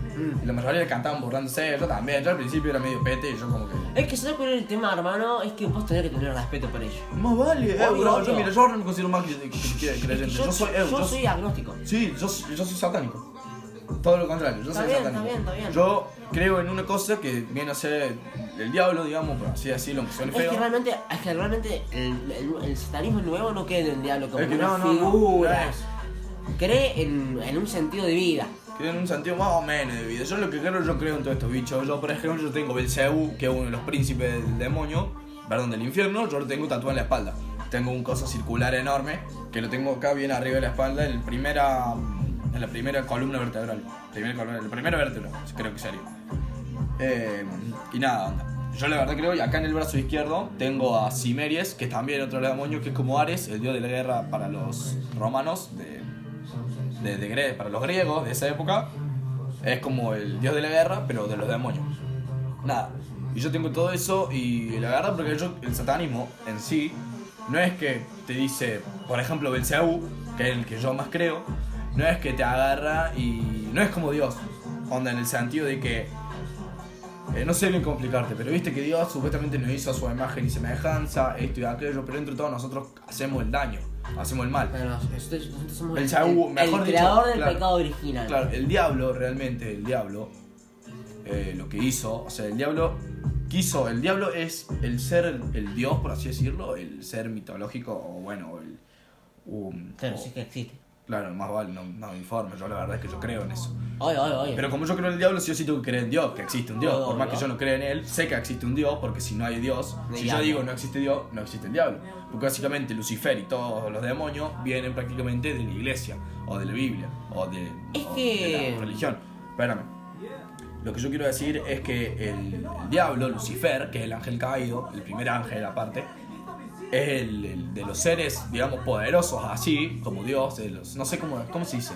Speaker 1: Y la mayoría le cantaban burlándose, yo también, yo al principio era medio pete y yo como que...
Speaker 2: Es que ¿sabes cuál es el tema, hermano? Es que vos tenés que tener respeto por ellos.
Speaker 1: Más vale, eh, bro, yo mira, yo no me considero más que, que- que- que creyente, yo, soy...
Speaker 2: yo
Speaker 1: yo-
Speaker 2: soy agnóstico.
Speaker 1: Sí, yo, yo soy satánico. Todo lo contrario, yo
Speaker 2: Está
Speaker 1: soy
Speaker 2: bien,
Speaker 1: satánico.
Speaker 2: está bien, está bien.
Speaker 1: Yo creo en una cosa que viene a ser el diablo, digamos, por así decirlo, aunque suene
Speaker 2: Es
Speaker 1: feo.
Speaker 2: que realmente, es que realmente el, el, el satanismo nuevo no cree en el diablo como
Speaker 1: Es que
Speaker 2: una
Speaker 1: no, no, no,
Speaker 2: figura.
Speaker 1: no.
Speaker 2: Cree en, en un sentido de vida.
Speaker 1: Que en un sentido más o menos de vida. Yo lo que creo, yo creo en todos estos bichos. Yo, por ejemplo, yo tengo Belcebú, que es uno de los príncipes del demonio, perdón, del infierno, yo lo tengo tatuado en la espalda. Tengo un coso circular enorme, que lo tengo acá bien arriba de la espalda, en, primera, en la primera columna vertebral. Primera columna, la primera vértebra, creo que sería. Eh, y nada, onda. Yo la verdad creo, y acá en el brazo izquierdo tengo a Cimeries, que también otro demonio, que es como Ares, el dios de la guerra para los romanos, de, de, de para los griegos de esa época. Es como el dios de la guerra, pero de los demonios. Nada. Y yo tengo todo eso y la verdad porque yo, el satanismo en sí, no es que te dice, por ejemplo, Belcebú, que es el que yo más creo, no es que te agarra y no es como Dios. Onda en el sentido de que eh, no sé bien cómo explicarte, pero viste que Dios supuestamente nos hizo a su imagen y semejanza, esto y aquello, pero entre todos nosotros hacemos el daño, hacemos el mal.
Speaker 2: Bueno, nosotros, nosotros somos
Speaker 1: El
Speaker 2: el,
Speaker 1: Saúl,
Speaker 2: el
Speaker 1: mejor dicho,
Speaker 2: creador del
Speaker 1: claro.
Speaker 2: pecado original.
Speaker 1: Claro, el diablo, realmente, el diablo, eh, lo que hizo, o sea, el diablo quiso, el diablo es el ser, el, el dios, por así decirlo, el ser mitológico, o bueno, el... um,
Speaker 2: Claro,
Speaker 1: o-
Speaker 2: sí que existe.
Speaker 1: Claro, más vale, no, no me informe, yo la verdad es que yo creo en eso.
Speaker 2: Oye, oye, oye.
Speaker 1: Pero como yo creo en el diablo, sí o sí tengo que creer en Dios, que existe un Dios. Por más que yo no crea en él, sé que existe un Dios, porque si no hay Dios, si yo digo no existe Dios, no existe el diablo. Porque básicamente Lucifer y todos los demonios vienen prácticamente de la iglesia, o de la Biblia, o de,
Speaker 2: Es
Speaker 1: o
Speaker 2: que-
Speaker 1: de la religión. Espérame. Lo que yo quiero decir es que el, el diablo, Lucifer, que es el ángel caído, el primer ángel aparte, es el, el de los seres, digamos, poderosos así, como Dios, de los, no sé cómo, cómo se dice,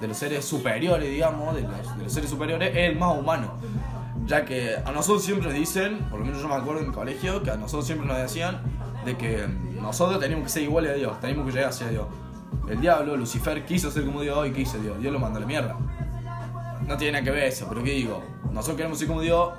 Speaker 1: de los seres superiores, digamos, de los, de los seres superiores, es el más humano. Ya que a nosotros siempre nos dicen, por lo menos yo me acuerdo en mi colegio, que a nosotros siempre nos decían de que nosotros teníamos que ser iguales a Dios, teníamos que llegar hacia Dios. El diablo, Lucifer, quiso ser como Dios y ¿qué hizo Dios? Dios lo mandó a la mierda. No tiene nada que ver eso, pero ¿qué digo? Nosotros queremos ser como Dios,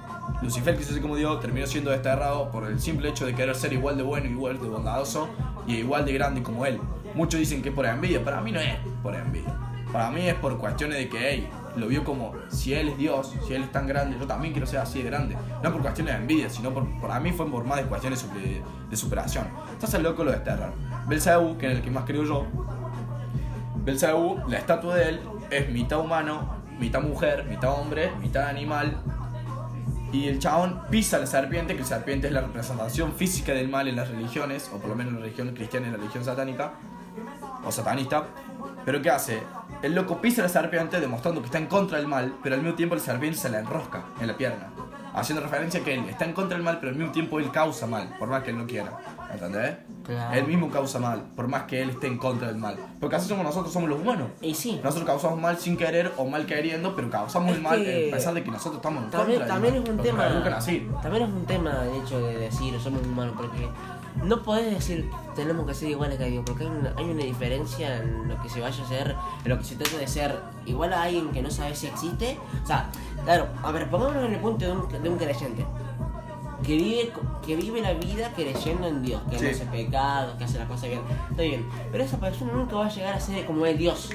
Speaker 1: Lucifer quiso ser como Dios, terminó siendo desterrado por el simple hecho de querer ser igual de bueno, igual de bondadoso y igual de grande como él. Muchos dicen que por envidia, para mí no es por envidia. Para mí es por cuestiones de que, hey, lo vio como, si él es Dios, si él es tan grande, yo también quiero ser así de grande. No por cuestiones de envidia, sino por, para mí fue por más de cuestiones de superación. Entonces el loco lo desterraron. Belzebú, que es el que más creo yo, Belzebú, la estatua de él es mitad humano, mitad mujer, mitad hombre, mitad animal. Y el chabón pisa a la serpiente, que la serpiente es la representación física del mal en las religiones, o por lo menos en la religión cristiana y la religión satánica, o satanista. Pero ¿qué hace? El loco pisa a la serpiente demostrando que está en contra del mal, pero al mismo tiempo la serpiente se la enrosca en la pierna. Haciendo referencia a que él está en contra del mal, pero al mismo tiempo él causa mal, por más que él no quiera. ¿Entendés?
Speaker 2: Claro.
Speaker 1: Él mismo causa mal, por más que él esté en contra del mal. Porque así somos nosotros, somos los humanos.
Speaker 2: Y sí.
Speaker 1: Nosotros causamos mal sin querer o mal queriendo, pero causamos
Speaker 2: Es
Speaker 1: el mal
Speaker 2: que-
Speaker 1: a pesar de que nosotros estamos en
Speaker 2: También,
Speaker 1: contra.
Speaker 2: también es un tema. También es un tema el hecho de decir somos humanos, porque no podés decir tenemos que ser iguales que Dios, porque hay una, hay una diferencia en lo que se vaya a hacer, en lo que se trata de ser igual a alguien que no sabe si existe. O sea, claro, a ver, pongámonos en el punto de un, de un creyente. Que vive, que vive la vida creyendo en Dios, que
Speaker 1: Sí.
Speaker 2: no hace pecados, que hace las cosas bien. Está bien. Pero esa persona nunca va a llegar a ser como el Dios.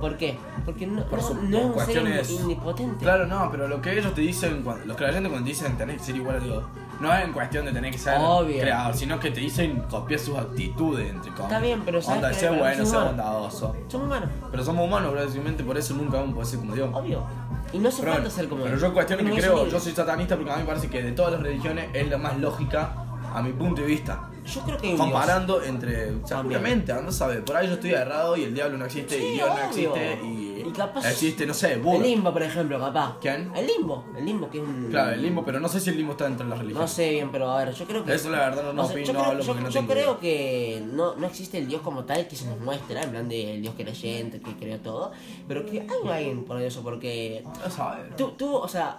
Speaker 2: ¿Por qué? Porque no,
Speaker 1: Por su-
Speaker 2: no es un ser omnipotente.
Speaker 1: Claro, no, pero lo que ellos te dicen, cuando- los creyentes cuando te dicen tenés que ser igual a Dios, no es en cuestión de tener que ser
Speaker 2: Obvio.
Speaker 1: creador, sino que te dicen copiar sus actitudes, entre comillas.
Speaker 2: Está bien, pero ¿sabes
Speaker 1: Onda,
Speaker 2: Pero
Speaker 1: bueno,
Speaker 2: humanos.
Speaker 1: bondadoso.
Speaker 2: Somos humanos.
Speaker 1: Pero somos humanos, básicamente por eso nunca vamos a poder ser como Dios.
Speaker 2: Obvio. Y no hace falta ser como
Speaker 1: pero
Speaker 2: él.
Speaker 1: yo cuestiono
Speaker 2: No
Speaker 1: que creo, yo soy satanista porque a mí me parece que de todas las religiones es la más lógica a mi punto de vista.
Speaker 2: Yo creo que hay un Dios.
Speaker 1: Comparando entre. Seguramente, anda a saber. Por ahí yo estoy errado y el diablo no existe
Speaker 2: Sí,
Speaker 1: y Dios no
Speaker 2: obvio.
Speaker 1: existe y
Speaker 2: Y capaz-
Speaker 1: existe, no sé,
Speaker 2: El
Speaker 1: Buda.
Speaker 2: limbo, por ejemplo, capaz.
Speaker 1: ¿Quién?
Speaker 2: El limbo. El limbo, que es un.
Speaker 1: Claro, el limbo, pero no sé si el limbo está dentro de las
Speaker 2: No
Speaker 1: religiones.
Speaker 2: sé bien, pero a ver, yo creo que.
Speaker 1: Eso la verdad no, no
Speaker 2: sea,
Speaker 1: opino,
Speaker 2: yo
Speaker 1: no
Speaker 2: creo,
Speaker 1: hablo
Speaker 2: yo-
Speaker 1: porque no
Speaker 2: yo
Speaker 1: tengo
Speaker 2: creo
Speaker 1: idea.
Speaker 2: que no, no existe el Dios como tal que se nos muestra, en plan de el Dios creyente, que creó todo, pero que hay alguien por eso, porque
Speaker 1: No sabe,
Speaker 2: tú, tú, o sea,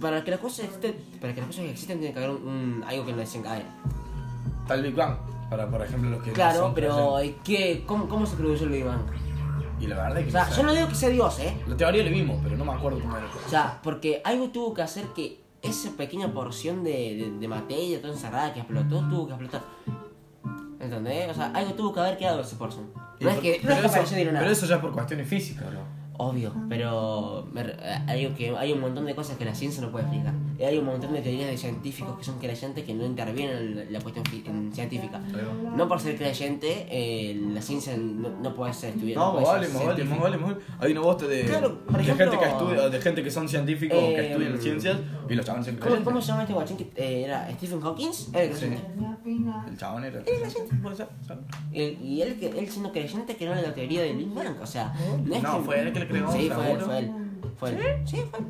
Speaker 2: para que las cosas existen, para que las cosas existen tiene que haber un, un- algo que nos desencadene.
Speaker 1: El Big Bang, para por ejemplo los que no
Speaker 2: Claro,
Speaker 1: son
Speaker 2: pero
Speaker 1: creyentes.
Speaker 2: ¿qué, cómo, ¿cómo se produjo el Big Bang?
Speaker 1: Y la verdad es que
Speaker 2: O sea,
Speaker 1: no
Speaker 2: yo no digo que sea Dios, ¿eh?
Speaker 1: La teoría la vimos, pero no me acuerdo cómo era.
Speaker 2: O sea, porque algo tuvo que hacer que esa pequeña porción de, de, de materia toda encerrada que explotó, tuvo que explotar. ¿Entendés? O sea, algo tuvo que haber quedado ese porción. No es que, no
Speaker 1: pero,
Speaker 2: es que
Speaker 1: eso, pero eso ya es por cuestiones físicas, bro.
Speaker 2: Obvio, pero me eh, hay, que, hay un montón de cosas que la ciencia no puede explicar. Y hay un montón de teorías de científicos que son creyentes que no intervienen en la- cuestión fi- en científica. No por ser creyente, eh, la ciencia no, no puede ser estudiada.
Speaker 1: No,
Speaker 2: ser
Speaker 1: vale, más vale, más vale. Hay una bosta de,
Speaker 2: Claro, por
Speaker 1: de
Speaker 2: ejemplo,
Speaker 1: gente que estudia, de gente que son científicos que
Speaker 2: eh,
Speaker 1: estudian ciencias y los chavales
Speaker 2: ¿Cómo,
Speaker 1: creyentes.
Speaker 2: ¿Cómo se llama este guachín que eh, era Stephen Hawking? Era el
Speaker 1: Sí. El chabón era creyente. ¿sabes?
Speaker 2: Y, y él, que- él siendo creyente creó la teoría del Big Bang, o sea, no es
Speaker 1: No,
Speaker 2: que...
Speaker 1: fue él que le creó,
Speaker 2: Sí, fue él, fue él. Fue él. Sí, fue él.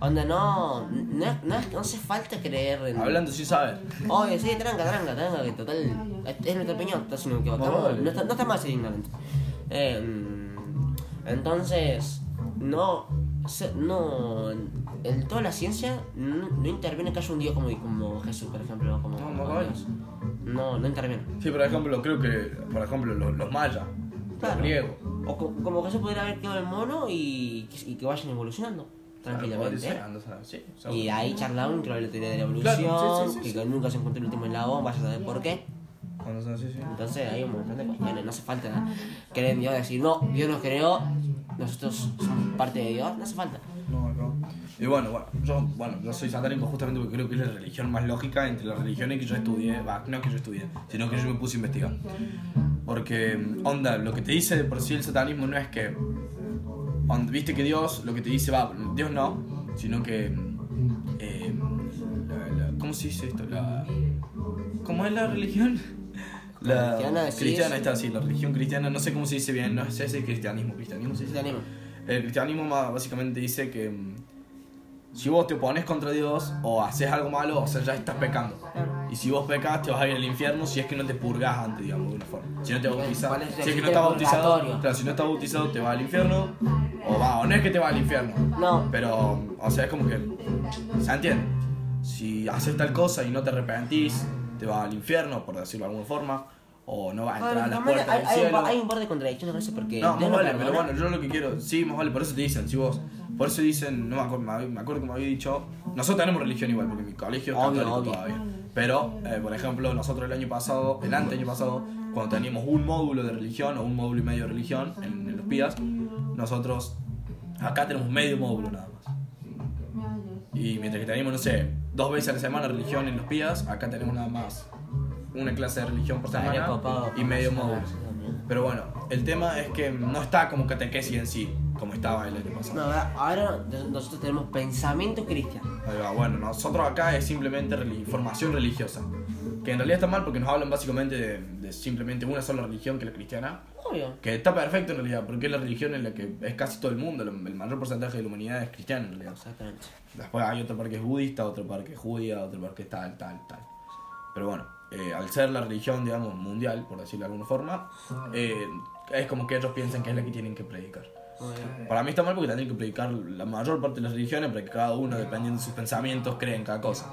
Speaker 2: Onda, no, no, es- no, no hace falta creer en...
Speaker 1: Hablando sin saber.
Speaker 2: Oye, sí, tranca, tranca, tranca, que total, es, es nuestra opinión, entonces nos equivocamos,
Speaker 1: Vale.
Speaker 2: no, está, no está mal ser ignorante. Eh, entonces, no, no, en toda la ciencia no, no interviene que haya un dios como, como Jesús, por ejemplo, como,
Speaker 1: No,
Speaker 2: como. Dios. No, no interviene.
Speaker 1: Sí, por ejemplo, creo que, por ejemplo, los, los mayas,
Speaker 2: Claro.
Speaker 1: los griegos.
Speaker 2: O co- como Jesús pudiera haber quedado el mono y, y que vayan evolucionando tranquilamente.
Speaker 1: ser, saber, sí.
Speaker 2: Y ahí charlaron, creo, la teoría de la evolución,
Speaker 1: Claro, sí, sí,
Speaker 2: que nunca se encontró el último eslabón, vaya a saber por qué. Entonces hay un montón de cuestiones, no hace falta creer en Dios, decir, no, Dios nos creó, nosotros somos parte de Dios, no hace falta.
Speaker 1: No, no. Y bueno, bueno, yo, bueno, yo soy satánico justamente porque creo que es la religión más lógica entre las religiones que yo estudié, va, no que yo estudié, sino que yo me puse a investigar. Porque, onda, lo que te dice de por sí el satanismo no es que, onda, viste que Dios, lo que te dice, va, Dios no, sino que, eh, la- la- ¿cómo se dice esto? La, ¿Cómo es la religión? La
Speaker 2: Cristiana, decís.
Speaker 1: cristiana, está así, la religión cristiana, no sé cómo se dice bien, no sé si es cristianismo, cristianismo.
Speaker 2: Cristianismo.
Speaker 1: El cristianismo básicamente dice que mm, si vos te opones contra Dios o haces algo malo, o sea, ya estás pecando. Y si vos pecas, te vas a ir al infierno si es que no te purgas antes, digamos, de una forma. Si no te bautizas,
Speaker 2: ¿Cuál es?
Speaker 1: si es que no estás bautizado, claro, si no estás bautizado, te vas al infierno. O va, o no es que te vas al infierno.
Speaker 2: No.
Speaker 1: Pero, o sea, es como que. ¿Se entiende? Si haces tal cosa y no te arrepentís, te vas al infierno, por decirlo de alguna forma. O no vas a entrar a las puertas
Speaker 2: hay,
Speaker 1: del
Speaker 2: hay un,
Speaker 1: cielo.
Speaker 2: par- hay un par de contradicciones con eso porque
Speaker 1: No, más vale, pero bueno, yo lo que quiero, sí, más vale, por eso te dicen, si vos, por eso dicen, no me acuerdo, me me acuerdo que me había dicho, nosotros tenemos religión igual, porque mi colegio es
Speaker 2: Obvio,
Speaker 1: católico
Speaker 2: obvio.
Speaker 1: todavía, pero, eh, por ejemplo, nosotros el año pasado, el ante año pasado, cuando teníamos un módulo de religión, o un módulo y medio de religión, en, en los PIAs, nosotros, acá tenemos medio módulo nada más, y mientras que teníamos, no sé, dos veces a la semana religión en los PIAs, acá tenemos nada más una clase de religión por semana y medio módulo. Pero bueno, el tema es que no está como catequesis en sí, como estaba el año pasado.
Speaker 2: No, ahora, nosotros tenemos pensamiento cristiano.
Speaker 1: Ahí va, Bueno, nosotros acá es simplemente formación religiosa. Que en realidad está mal porque nos hablan básicamente de, de simplemente una sola religión que es la cristiana.
Speaker 2: Obvio.
Speaker 1: Que está perfecto en realidad, porque es la religión en la que es casi todo el mundo, el mayor porcentaje de la humanidad es cristiano en realidad.
Speaker 2: Exactamente.
Speaker 1: Después hay otro par que es budista, otro par que es judía, otro par que es tal, tal, tal. Pero bueno, eh, al ser la religión, digamos, mundial, por decirlo de alguna forma, eh, es como que ellos piensan que es la que tienen que predicar. Para mí está mal porque tendrían que predicar la mayor parte de las religiones, porque cada uno, dependiendo de sus pensamientos, cree en cada cosa.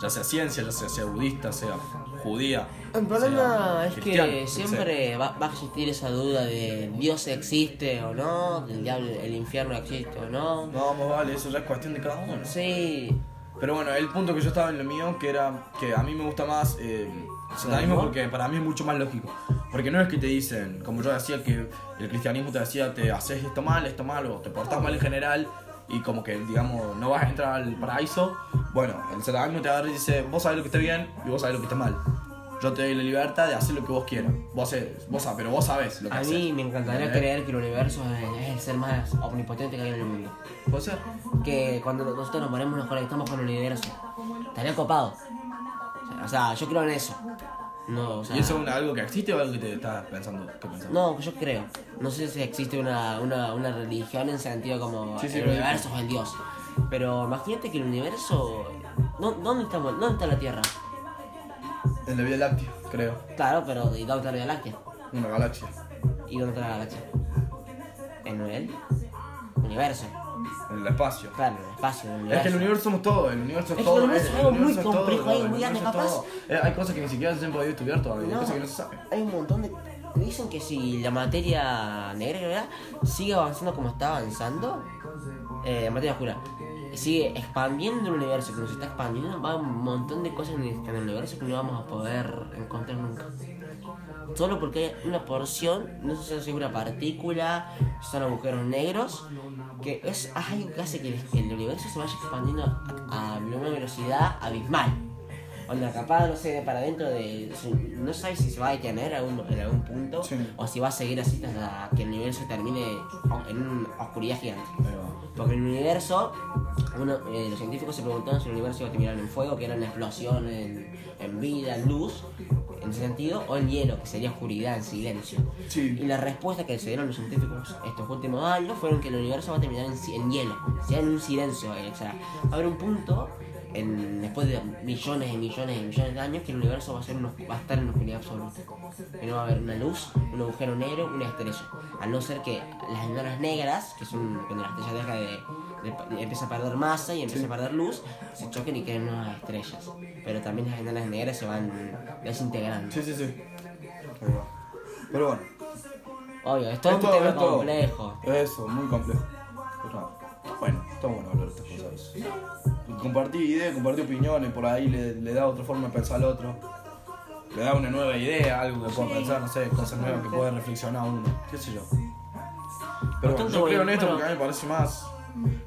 Speaker 1: Ya sea ciencia, ya sea, sea budista, sea judía.
Speaker 2: El problema es que siempre va, va a existir esa duda de Dios existe o no, del diablo, el infierno existe o no.
Speaker 1: No, vamos, vale, eso ya es cuestión de cada uno.
Speaker 2: Sí,
Speaker 1: Pero bueno, el punto que yo estaba en lo mío, que era que a mí me gusta más eh, satanismo porque para mí es mucho más lógico. Porque no es que te dicen, como yo decía, que el cristianismo te decía, te haces esto mal, esto mal, o te portas mal en general, y como que, digamos, no vas a entrar al paraíso. Bueno, el satanismo te agarra y dice, vos sabés lo que está bien y vos sabés lo que está mal. Yo te doy la libertad de hacer lo que vos quieras. Vos haces, vos sabés, pero vos sabés lo que
Speaker 2: a
Speaker 1: haces.
Speaker 2: mí me encantaría
Speaker 1: ¿Eh?
Speaker 2: creer que el universo es, es el ser más omnipotente que hay en el mundo.
Speaker 1: ¿Puede ser?
Speaker 2: Que cuando nosotros nos ponemos nos conectamos con el universo, estaría copado. O sea, yo creo en eso. No, o sea.
Speaker 1: ¿Y eso es algo que existe o algo que te estás pensando? ¿Qué pensás?
Speaker 2: No, yo creo. No sé si existe una, una, una religión en sentido como
Speaker 1: Sí, sí,
Speaker 2: el universo o el Dios. Pero imagínate que el universo. ¿dó- ¿Dónde estamos? ¿Dónde está la Tierra?
Speaker 1: En la Vía Láctea, creo.
Speaker 2: Claro, pero ¿y dónde está la Vía Láctea?
Speaker 1: Una galaxia.
Speaker 2: ¿Y dónde está la galaxia? ¿En el universo?
Speaker 1: En el espacio.
Speaker 2: Claro, en el espacio, en el
Speaker 1: Es
Speaker 2: universo.
Speaker 1: que el universo somos todo, el universo es,
Speaker 2: Es
Speaker 1: todo.
Speaker 2: el universo es algo muy
Speaker 1: es todo,
Speaker 2: complejo, ahí, muy grande,
Speaker 1: es
Speaker 2: capaz.
Speaker 1: todo. Eh, hay cosas que ni siquiera se han podido estudiar todavía, hay
Speaker 2: No.
Speaker 1: cosas que no se saben.
Speaker 2: Hay un montón de. Dicen que si la materia negra ¿verdad? sigue avanzando como está avanzando, eh, materia oscura, sigue expandiendo el universo, que nos está expandiendo, va un montón de cosas en el universo que no vamos a poder encontrar nunca. Solo porque hay una porción, no sé si es una partícula, son agujeros negros, que es algo que hace que el, universo se vaya expandiendo a una velocidad abismal. Onda, capaz, no sé, para dentro de. No sabes si se va a detener algún- en algún punto
Speaker 1: Sí.
Speaker 2: o si va a seguir así hasta que el universo termine en una oscuridad gigante. Porque el universo, uno, eh, los científicos se preguntaban si el universo iba a terminar en fuego, que era una explosión, en, en vida, en luz, en ese sentido, o en hielo, que sería oscuridad, en silencio.
Speaker 1: Sí.
Speaker 2: Y la respuesta que se dieron los científicos estos últimos años fueron que el universo va a terminar en, en hielo, sea, en un silencio. eh, O sea, haber un punto, en, después de millones y millones y millones de años, que el universo va a, ser una- va a estar en oscuridad absoluta. Que no va a haber una luz, un agujero negro, una estrella. Al no ser que las enanas negras, que son cuando la estrella deja de, de- empieza a perder masa y empieza a perder luz, se choquen y queden nuevas estrellas. Pero también las enanas negras se van desintegrando.
Speaker 1: Sí, sí, sí. Pero bueno,
Speaker 2: Obvio, es todo
Speaker 1: Es
Speaker 2: un tema complejo.
Speaker 1: Eso, muy complejo. Pero bueno, está bueno hablar de estas cosas. Compartir ideas, compartir opiniones, por ahí le, le da otra forma de pensar al otro. Le da una nueva idea, algo que pueda pensar, no sé, cosas nuevas que pueda reflexionar uno, qué sé yo. Pero bueno, yo creo en esto
Speaker 2: bueno.
Speaker 1: porque a mí me parece más.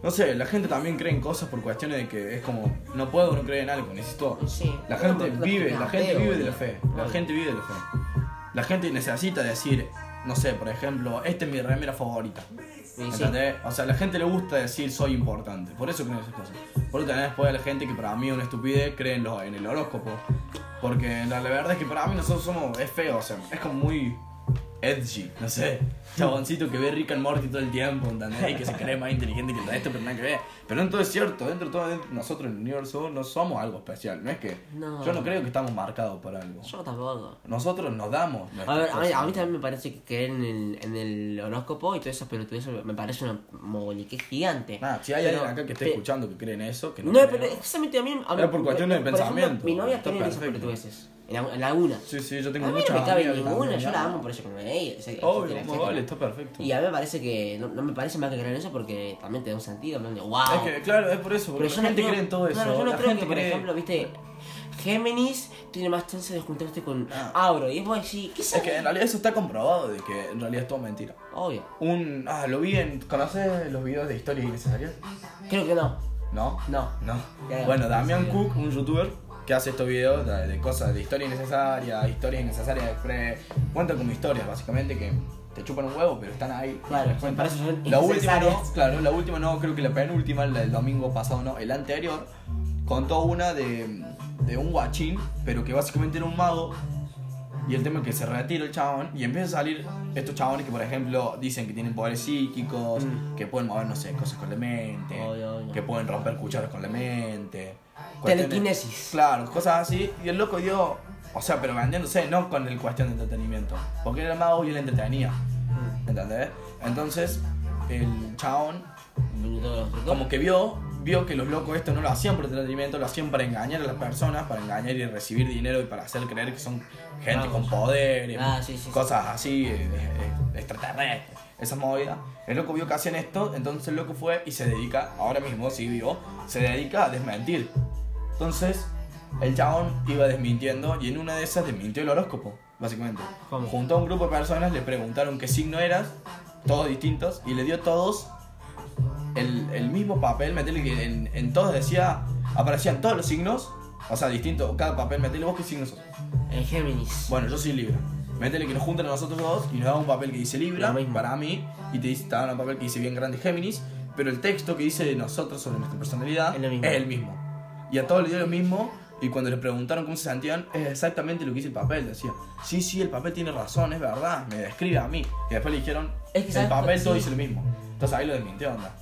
Speaker 1: No sé, la gente también cree en cosas por cuestiones de que es como, no puedo no creer en algo, necesito.
Speaker 2: Sí.
Speaker 1: La gente vive, la gente vive de la fe. La gente vive de la fe. La gente necesita decir, no sé, por ejemplo, esta es mi remera favorita.
Speaker 2: Sí.
Speaker 1: O sea, a la gente le gusta decir soy importante. Por eso creen esas cosas. Por eso tenés después a la gente que para mí es una estupidez cree en, los- en el horóscopo. Porque la, la verdad es que para mí nosotros somos. Es feo, o sea, es como muy edgy, no sé. Chaboncito que ve Rick and Morty todo el tiempo, ¿entendés? Y que se cree más inteligente que el resto, pero nada que ver. Pero no todo es cierto, dentro de todo dentro- nosotros en el universo no somos algo especial. No es que.
Speaker 2: No.
Speaker 1: Yo no creo que estamos marcados por algo.
Speaker 2: Yo tampoco.
Speaker 1: Nosotros nos damos.
Speaker 2: A ver, a mí, a mí también me parece que creer en el, en el horóscopo y todo eso, pero todo eso me parece una mogoliquez gigante.
Speaker 1: Ah, si hay
Speaker 2: Pero-
Speaker 1: alguien acá que esté escuchando que cree en eso, que no,
Speaker 2: No,
Speaker 1: cree.
Speaker 2: pero exactamente a mí. A mí
Speaker 1: Es por cuestiones de pensamiento,
Speaker 2: mi novia
Speaker 1: está
Speaker 2: tiene esas pelotudeces. En, en algunas.
Speaker 1: Sí, sí, yo tengo
Speaker 2: a mí no
Speaker 1: muchas
Speaker 2: me cabe
Speaker 1: que
Speaker 2: ninguna, yo la
Speaker 1: ¿no?
Speaker 2: amo por eso como ella.
Speaker 1: Obvio, como vale, está perfecto.
Speaker 2: Y a mí me parece que. No, no me parece mal que crean en eso porque también te da un sentido. Me wow.
Speaker 1: Es que, claro, es por eso, porque
Speaker 2: Pero yo
Speaker 1: la
Speaker 2: no
Speaker 1: gente
Speaker 2: creo,
Speaker 1: cree en todo eso.
Speaker 2: claro, yo no
Speaker 1: la
Speaker 2: creo
Speaker 1: gente
Speaker 2: que, por ejemplo, viste, Géminis tiene más chance de juntarse con
Speaker 1: Ah.
Speaker 2: Auro. Y es vos decís, ¿qué
Speaker 1: Es
Speaker 2: sabes?
Speaker 1: que en realidad eso está comprobado de que en realidad es todo mentira.
Speaker 2: Obvio.
Speaker 1: Un. Ah, lo vi en. ¿Conoces los videos de historias innecesarias?
Speaker 2: Creo que no.
Speaker 1: ¿No?
Speaker 2: No.
Speaker 1: No.
Speaker 2: Ya,
Speaker 1: Bueno. Damian. Cook, un youtuber que hace estos videos de, cosas de historia innecesaria, historias innecesarias express. Cuenta como historias, básicamente, que te chupan un huevo, pero están ahí.
Speaker 2: Claro, eso son
Speaker 1: La última no, claro, la última no, creo que la penúltima, la del domingo pasado no, el anterior, contó una de, de un guachín, pero que básicamente era un mago. Y el tema es que se retira el chabón y empieza a salir estos chabones que, por ejemplo, dicen que tienen poderes psíquicos,
Speaker 2: Mm.
Speaker 1: que pueden mover, no sé, cosas con la mente,
Speaker 2: Obvio, obvio.
Speaker 1: que pueden romper cucharas con la mente.
Speaker 2: Telequinesis.
Speaker 1: Claro, cosas así. Y el loco dio, o sea, pero vendiéndose, no con el cuestión de entretenimiento. Porque era el mago y él entretenía.
Speaker 2: Mm.
Speaker 1: ¿Entendés? Entonces, el chabón como que vio, vio que los locos esto no lo hacían por entretenimiento, lo hacían para engañar a las personas, para engañar y recibir dinero y para hacer creer que son gente
Speaker 2: Vamos.
Speaker 1: con poderes,
Speaker 2: Ah, sí, sí,
Speaker 1: cosas así, eh, eh, extraterrestres, esas movidas. El loco vio que hacían esto, entonces el loco fue y se dedica, ahora mismo sí vivo, se dedica a desmentir. Entonces, el chabón iba desmintiendo y en una de esas desmintió el horóscopo, básicamente.
Speaker 2: ¿Cómo?
Speaker 1: Juntó a un grupo de personas, le preguntaron qué signo eras, todos distintos, y le dio a todos el, el mismo papel, metele que en, en todos decía, aparecían todos los signos, o sea, distinto, cada papel, metele vos qué signo sos.
Speaker 2: El Géminis.
Speaker 1: Bueno, yo soy Libra. Métele que nos juntan a nosotros dos y nos da un papel que dice Libra para mí y te, dice, te dan un papel que dice bien grande Géminis, pero el texto que dice de nosotros sobre nuestra personalidad
Speaker 2: Es
Speaker 1: el mismo. Y a todos le dio lo mismo Y cuando les preguntaron cómo se sentían, es exactamente lo que dice el papel. Decía, sí, sí, el papel tiene razón, es verdad, me describe a mí. Y después le dijeron,
Speaker 2: Es que
Speaker 1: el papel todo
Speaker 2: sí.
Speaker 1: dice lo mismo. Entonces ahí lo desmintió, onda.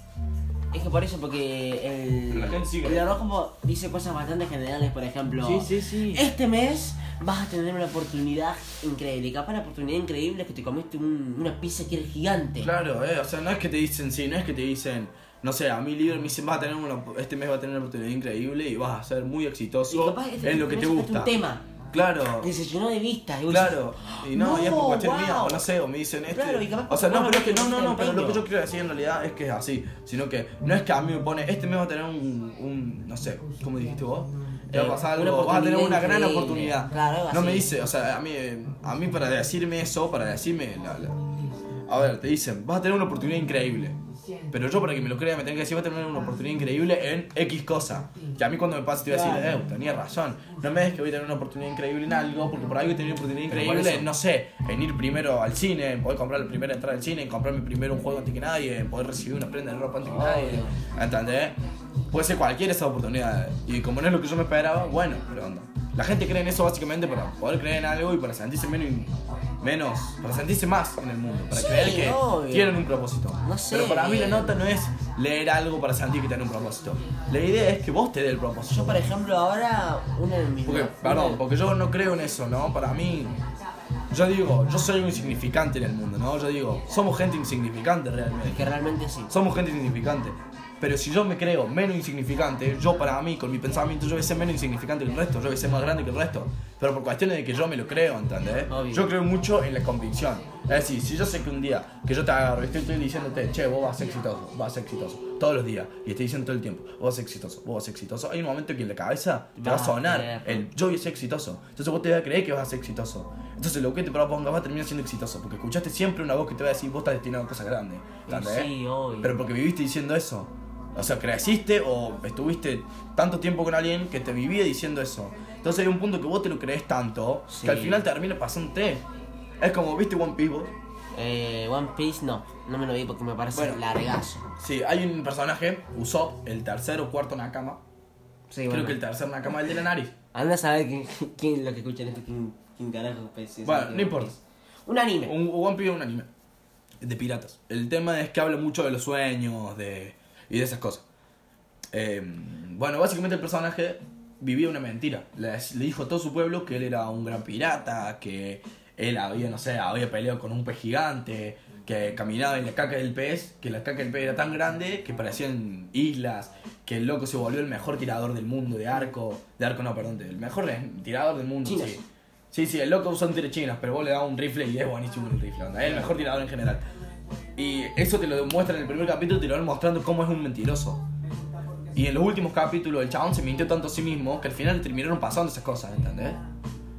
Speaker 2: Es que por eso, porque el,
Speaker 1: Pero la gente sigue.
Speaker 2: el horóscopo dice cosas bastante generales, por ejemplo.
Speaker 1: sí.
Speaker 2: Este mes vas a tener una oportunidad increíble. Y capaz la oportunidad increíble es que te comiste un- una pizza que era gigante.
Speaker 1: Claro, eh, o sea, no es que te dicen, sí, no es que te dicen, no sé, a mi libro me dicen, vas a tener una, este mes va a tener una oportunidad increíble y vas a ser muy exitoso
Speaker 2: este
Speaker 1: en lo que te gusta.
Speaker 2: un tema
Speaker 1: Claro.
Speaker 2: que se llenó de vistas. Y
Speaker 1: Claro, y no, y es por cuestión
Speaker 2: wow.
Speaker 1: mía, o no sé, o me dicen este.
Speaker 2: Claro, y capaz
Speaker 1: o sea, no, pero es que no, no, no, pero lo que yo quiero decir en realidad es que es así, sino que no es que a mí me pone, este mes va a tener un, un no sé, ¿cómo dijiste vos? Te va a
Speaker 2: Eh,
Speaker 1: pasar algo, vas a tener una gran
Speaker 2: increíble.
Speaker 1: oportunidad.
Speaker 2: Claro,
Speaker 1: no me dice, o sea, a mí, a mí para decirme eso, para decirme, la, la- a ver, te dicen, vas a tener una oportunidad increíble. Pero yo para que me lo crea me tengo que decir, vas a tener una oportunidad increíble en X cosa. Que a mí cuando me pase te voy a decir, eh, tenía razón. No me des que voy a tener una oportunidad increíble en algo, porque por ahí voy a tener una oportunidad increíble, no sé, en ir primero al cine, en poder comprar la primera entrada al cine, en comprarme primero un juego antes que nadie, en poder recibir una prenda de ropa antes que nadie. ¿Entendés? Puede ser cualquiera esa oportunidad. Y como no es lo que yo me esperaba, bueno, pero onda. La gente cree en eso básicamente para poder creer en algo y para sentirse menos, menos para sentirse más en el mundo, para
Speaker 2: Sí,
Speaker 1: creer que
Speaker 2: obvio.
Speaker 1: tienen un propósito.
Speaker 2: No sé.
Speaker 1: Pero para mí la nota no es leer algo para sentir que tiene un propósito. La idea es que vos te dé el propósito.
Speaker 2: Yo, por ejemplo, ahora, una de mis.
Speaker 1: Porque, perdón, porque yo no creo en eso, ¿no? Para mí, yo digo, yo soy un insignificante en el mundo, ¿no? Yo digo, somos gente insignificante
Speaker 2: Es
Speaker 1: realmente.
Speaker 2: que realmente sí.
Speaker 1: Somos gente insignificante. Pero si yo me creo menos insignificante, yo para mí, con mi pensamiento, yo voy a ser menos insignificante que el resto, yo voy a ser más grande que el resto. Pero por cuestiones de que yo me lo creo, ¿entendés?
Speaker 2: Obvio.
Speaker 1: Yo creo mucho en la convicción. Es decir, si yo sé que un día que yo te agarro y estoy, estoy diciéndote, che, vos vas a ser exitoso, vas a ser exitoso, todos los días, y estoy diciendo todo el tiempo, vos vas a ser exitoso, vos vas a ser exitoso, hay un momento que en la cabeza te va a sonar el yo voy a ser exitoso. Entonces vos te vas a creer que vas a ser exitoso. Entonces lo que te propongas va a terminar siendo exitoso, porque escuchaste siempre una voz que te va a decir, vos estás destinado a cosas grandes. ¿entendés?
Speaker 2: Sí, obvio.
Speaker 1: Pero porque viviste diciendo eso. O sea, creciste o estuviste tanto tiempo con alguien que te vivía diciendo eso. Entonces hay un punto que vos te lo crees tanto
Speaker 2: Sí.
Speaker 1: que al final termina pasándote. Es como, ¿viste One Piece vos?
Speaker 2: Eh, One Piece no, no me lo vi porque me parece
Speaker 1: Bueno.
Speaker 2: largazo.
Speaker 1: Sí, hay un personaje, usó el tercer o cuarto Nakama.
Speaker 2: Sí,
Speaker 1: Creo
Speaker 2: bueno.
Speaker 1: que el tercer Nakama es el de la nariz.
Speaker 2: Anda a saber quién, quién lo que escuchan esto, quién, quién carajo es
Speaker 1: Bueno, no importa.
Speaker 2: Un anime.
Speaker 1: Un, One Piece es un anime de piratas. El tema es que habla mucho de los sueños de, y de esas cosas. Eh, bueno, básicamente el personaje vivía una mentira. Le, le dijo a todo su pueblo que él era un gran pirata, que él había, no sé, había peleado con un pez gigante, que caminaba en la caca del pez, que la caca del pez era tan grande que parecían islas, que el loco se volvió el mejor tirador del mundo de arco, de arco no, perdón, el mejor tirador del mundo. Sí. Sí, sí, el loco tiro chinas, pero vos le das un rifle y es buenísimo el rifle. Es el mejor tirador en general. Y eso te lo demuestra en el primer capítulo, te lo van mostrando cómo es un mentiroso. Y en los últimos capítulos el chabón se mintió tanto a sí mismo que al final le terminaron pasando esas cosas, ¿entendés?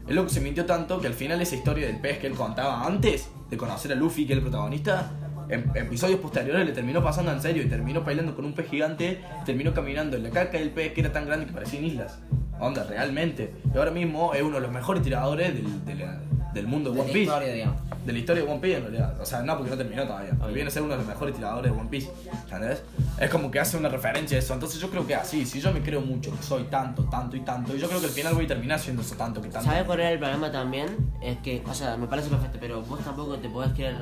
Speaker 1: El loco se mintió tanto que al final esa historia del pez que él contaba antes de conocer a Luffy, que es el protagonista, en episodios posteriores le terminó pasando en serio y terminó peleando con un pez gigante terminó caminando en la caca del pez que era tan grande que parecían islas. Onda, realmente. Y ahora mismo es uno de los mejores tiradores del, de la- del mundo de
Speaker 2: De
Speaker 1: One Piece.
Speaker 2: historia, digamos.
Speaker 1: De la historia de One Piece en realidad. O sea, no porque no terminó todavía.
Speaker 2: Obvio.
Speaker 1: viene a ser uno de los mejores tiradores de One Piece. ¿Entendés? Es como que hace una referencia a eso. Entonces yo creo que así, si yo me creo mucho que soy tanto, tanto y tanto, y yo creo que al final voy a terminar siendo eso tanto que tanto.
Speaker 2: ¿Sabes cuál era el problema también? Es que, o sea, me parece perfecto, pero vos tampoco te podés creer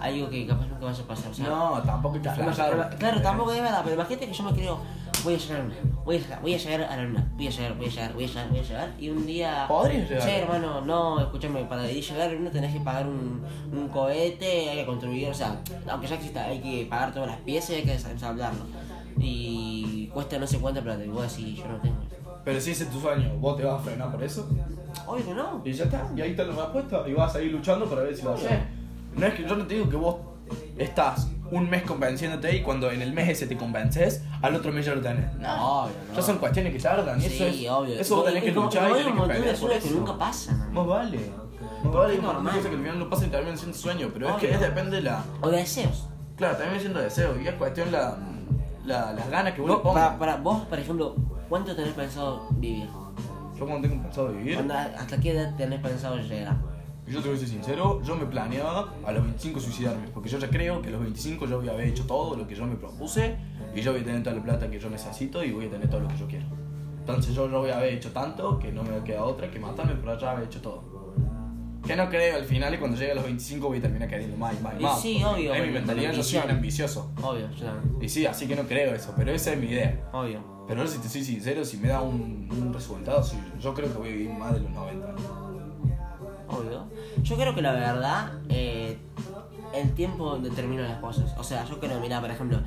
Speaker 2: algo que capaz nunca vaya a pasar. O sea,
Speaker 1: No, tampoco hay que flashear.
Speaker 2: Claro, tampoco es verdad, pero imagínate que yo me creo, voy a llegar a la luna, voy a llegar, voy a llegar a la luna, voy a llegar, voy a llegar, voy a llegar, voy a llegar, y un día...
Speaker 1: Podrías llegar.
Speaker 2: Che, hermano, no, escúchame, para ir llegar a la luna tenés que pagar un, un cohete, hay que construir, o sea, aunque ya exista, hay que pagar todas las piezas y hay que ensamblarlo. Y cuesta no sé cuánta plata, y vos decís, yo no tengo.
Speaker 1: Pero si ese es tu sueño, ¿vos te vas a frenar por eso?
Speaker 2: Obvio que no.
Speaker 1: Y ya está, y ahí está la respuesta. Y vas a seguir luchando para ver si lo haces. No es que yo no te digo que vos estás un mes convenciéndote y cuando en el mes ese te convences, al otro mes ya lo tenés. No,
Speaker 2: Obvio, no.
Speaker 1: ya son cuestiones que tardan. Eso
Speaker 2: Sí,
Speaker 1: es,
Speaker 2: obvio.
Speaker 1: Eso vos tenés que
Speaker 2: Y
Speaker 1: luchar y
Speaker 2: hay
Speaker 1: tenés
Speaker 2: un
Speaker 1: que
Speaker 2: montón de
Speaker 1: pelear por
Speaker 2: sueños que
Speaker 1: eso.
Speaker 2: nunca pasan.
Speaker 1: Más vale. Más vale,
Speaker 2: es
Speaker 1: hay un montón de
Speaker 2: normal.
Speaker 1: cosas que al final no pasan y terminan siendo sueños. Pero es que es depende de la.
Speaker 2: O de deseos.
Speaker 1: Claro, también siendo deseo. Y es cuestión la, la, las ganas que vos le
Speaker 2: Vos,
Speaker 1: pongas.
Speaker 2: para, para vos, por ejemplo, ¿cuánto tenés pensado vivir?
Speaker 1: Yo cuando tengo pensado vivir.
Speaker 2: ¿Hasta qué edad tenés pensado llegar?
Speaker 1: Y Yo te voy a ser sincero, yo me planeaba a los 25 suicidarme, porque yo ya creo que a los 25 yo voy a haber hecho todo lo que yo me propuse y yo voy a tener toda la plata que yo necesito y voy a tener todo lo que yo quiero. Entonces yo, yo voy a haber hecho tanto que no me queda otra que matarme, pero ya haber hecho todo. Que no creo al final y cuando llegue a los 25 voy a terminar queriendo más y más y más.
Speaker 2: sí, obvio,
Speaker 1: Es mi mentalidad, yo soy un ambicioso.
Speaker 2: Obvio, también.
Speaker 1: Y sí, así que no creo eso, pero esa es mi idea.
Speaker 2: Obvio.
Speaker 1: Pero ahora si te soy sincero, si me da un, un resultado, sí, yo creo que voy a vivir más de los 90 años.
Speaker 2: Obvio. Yo creo que la verdad, eh, el tiempo determina las cosas. O sea, yo creo, mira, por ejemplo,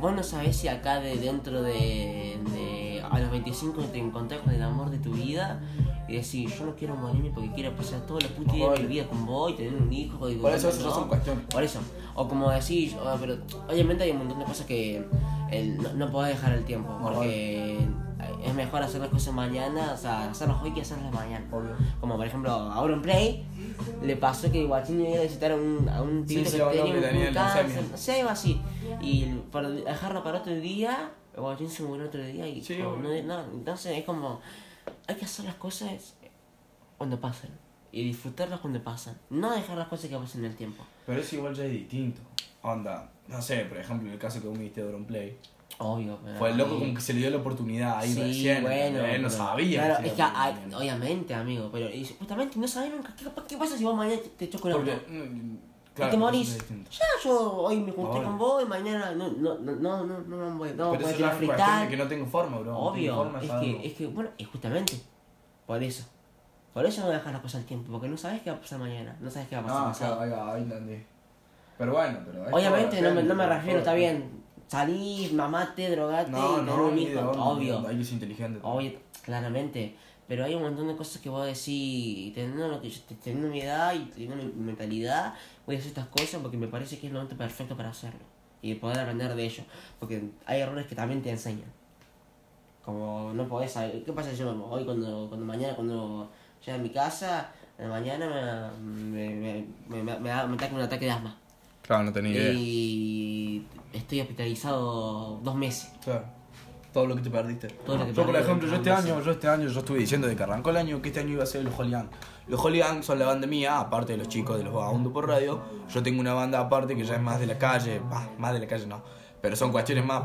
Speaker 2: vos no sabés si acá de dentro de, de a los 25 te encontrás con el amor de tu vida y decís, yo no quiero morirme porque quiero pasar todos los putos días de mi vida con vos y tener un hijo. Y
Speaker 1: Por eso, eso
Speaker 2: ¿no?
Speaker 1: son cuestiones.
Speaker 2: Por eso. O como decís, oh, pero obviamente hay un montón de cosas que no, no podés dejar el tiempo.
Speaker 1: No,
Speaker 2: Porque es mejor hacer las cosas mañana, o sea, hacerlas hoy que hacerlas mañana.
Speaker 1: Obvio.
Speaker 2: Como por ejemplo, ahora en Play le pasó que Guachín iba a visitar a un, a un
Speaker 1: Sí,
Speaker 2: pibito
Speaker 1: sí,
Speaker 2: que
Speaker 1: uno
Speaker 2: tenía
Speaker 1: que
Speaker 2: un,
Speaker 1: tenía
Speaker 2: un cáncer, no sé, algo así. Y para dejarlo para otro día, Guachín se murió otro día y
Speaker 1: Sí,
Speaker 2: como no, no, entonces es como, hay que hacer las cosas cuando pasen. Y disfrutarlas cuando pasan. No dejar las cosas que pasen en el tiempo.
Speaker 1: Pero eso igual ya es distinto. Onda, no sé, por ejemplo, en el caso que vos me diste de Auronplay.
Speaker 2: Obvio. pero
Speaker 1: Fue el loco como que se le dio la oportunidad ahí
Speaker 2: Sí,
Speaker 1: recién.
Speaker 2: bueno.
Speaker 1: Él no sabía.
Speaker 2: Claro,
Speaker 1: se
Speaker 2: es que
Speaker 1: a
Speaker 2: obviamente, amigo, pero y justamente no sabes nunca. ¿Qué, qué pasa si vos mañana te, te choco el auto?
Speaker 1: Porque, mm,
Speaker 2: y
Speaker 1: claro,
Speaker 2: te morís. Ya, yo hoy me junté con vos y mañana no, no, no, no, no, no, no, voy- no,
Speaker 1: Pero eso es de que no tengo forma, bro. No
Speaker 2: Obvio,
Speaker 1: forma,
Speaker 2: es que, es que, bueno, es justamente por eso. Por eso no dejas las cosas al tiempo, porque no sabes qué va a pasar mañana, no sabes qué va a pasar
Speaker 1: Ah, claro, ahí va, ahí entendí. Pero bueno, pero.
Speaker 2: Obviamente no me, no me refiero, está bien, salís, mamate, drogate,
Speaker 1: No, no,
Speaker 2: un hijo, obvio.
Speaker 1: Hay que ser inteligente.
Speaker 2: Obvio, claramente. Pero hay un montón de cosas que vos decís, teniendo, lo que yo, teniendo mi edad y teniendo mi mentalidad, voy a hacer estas cosas porque me parece que es el momento perfecto para hacerlo. Y poder aprender de ello. Porque hay errores que también te enseñan. Como no podés saber. ¿Qué pasa si yo hoy cuando, cuando mañana, cuando llegue a mi casa, en la mañana me, me, me, me, me ataca un ataque de asma?
Speaker 1: Claro, no tenía
Speaker 2: Y estoy hospitalizado dos meses.
Speaker 1: Claro. Todo lo que te perdiste.
Speaker 2: Todo lo que
Speaker 1: yo, por ejemplo, yo este año, yo este año, yo estuve diciendo de que arrancó el año que este año iba a ser los Holy Gang. Los Holy Gang son la banda mía, aparte de los chicos de los vagabundos por radio. Yo tengo una banda aparte que ya es más de la calle, bah, más de la calle no, pero son cuestiones más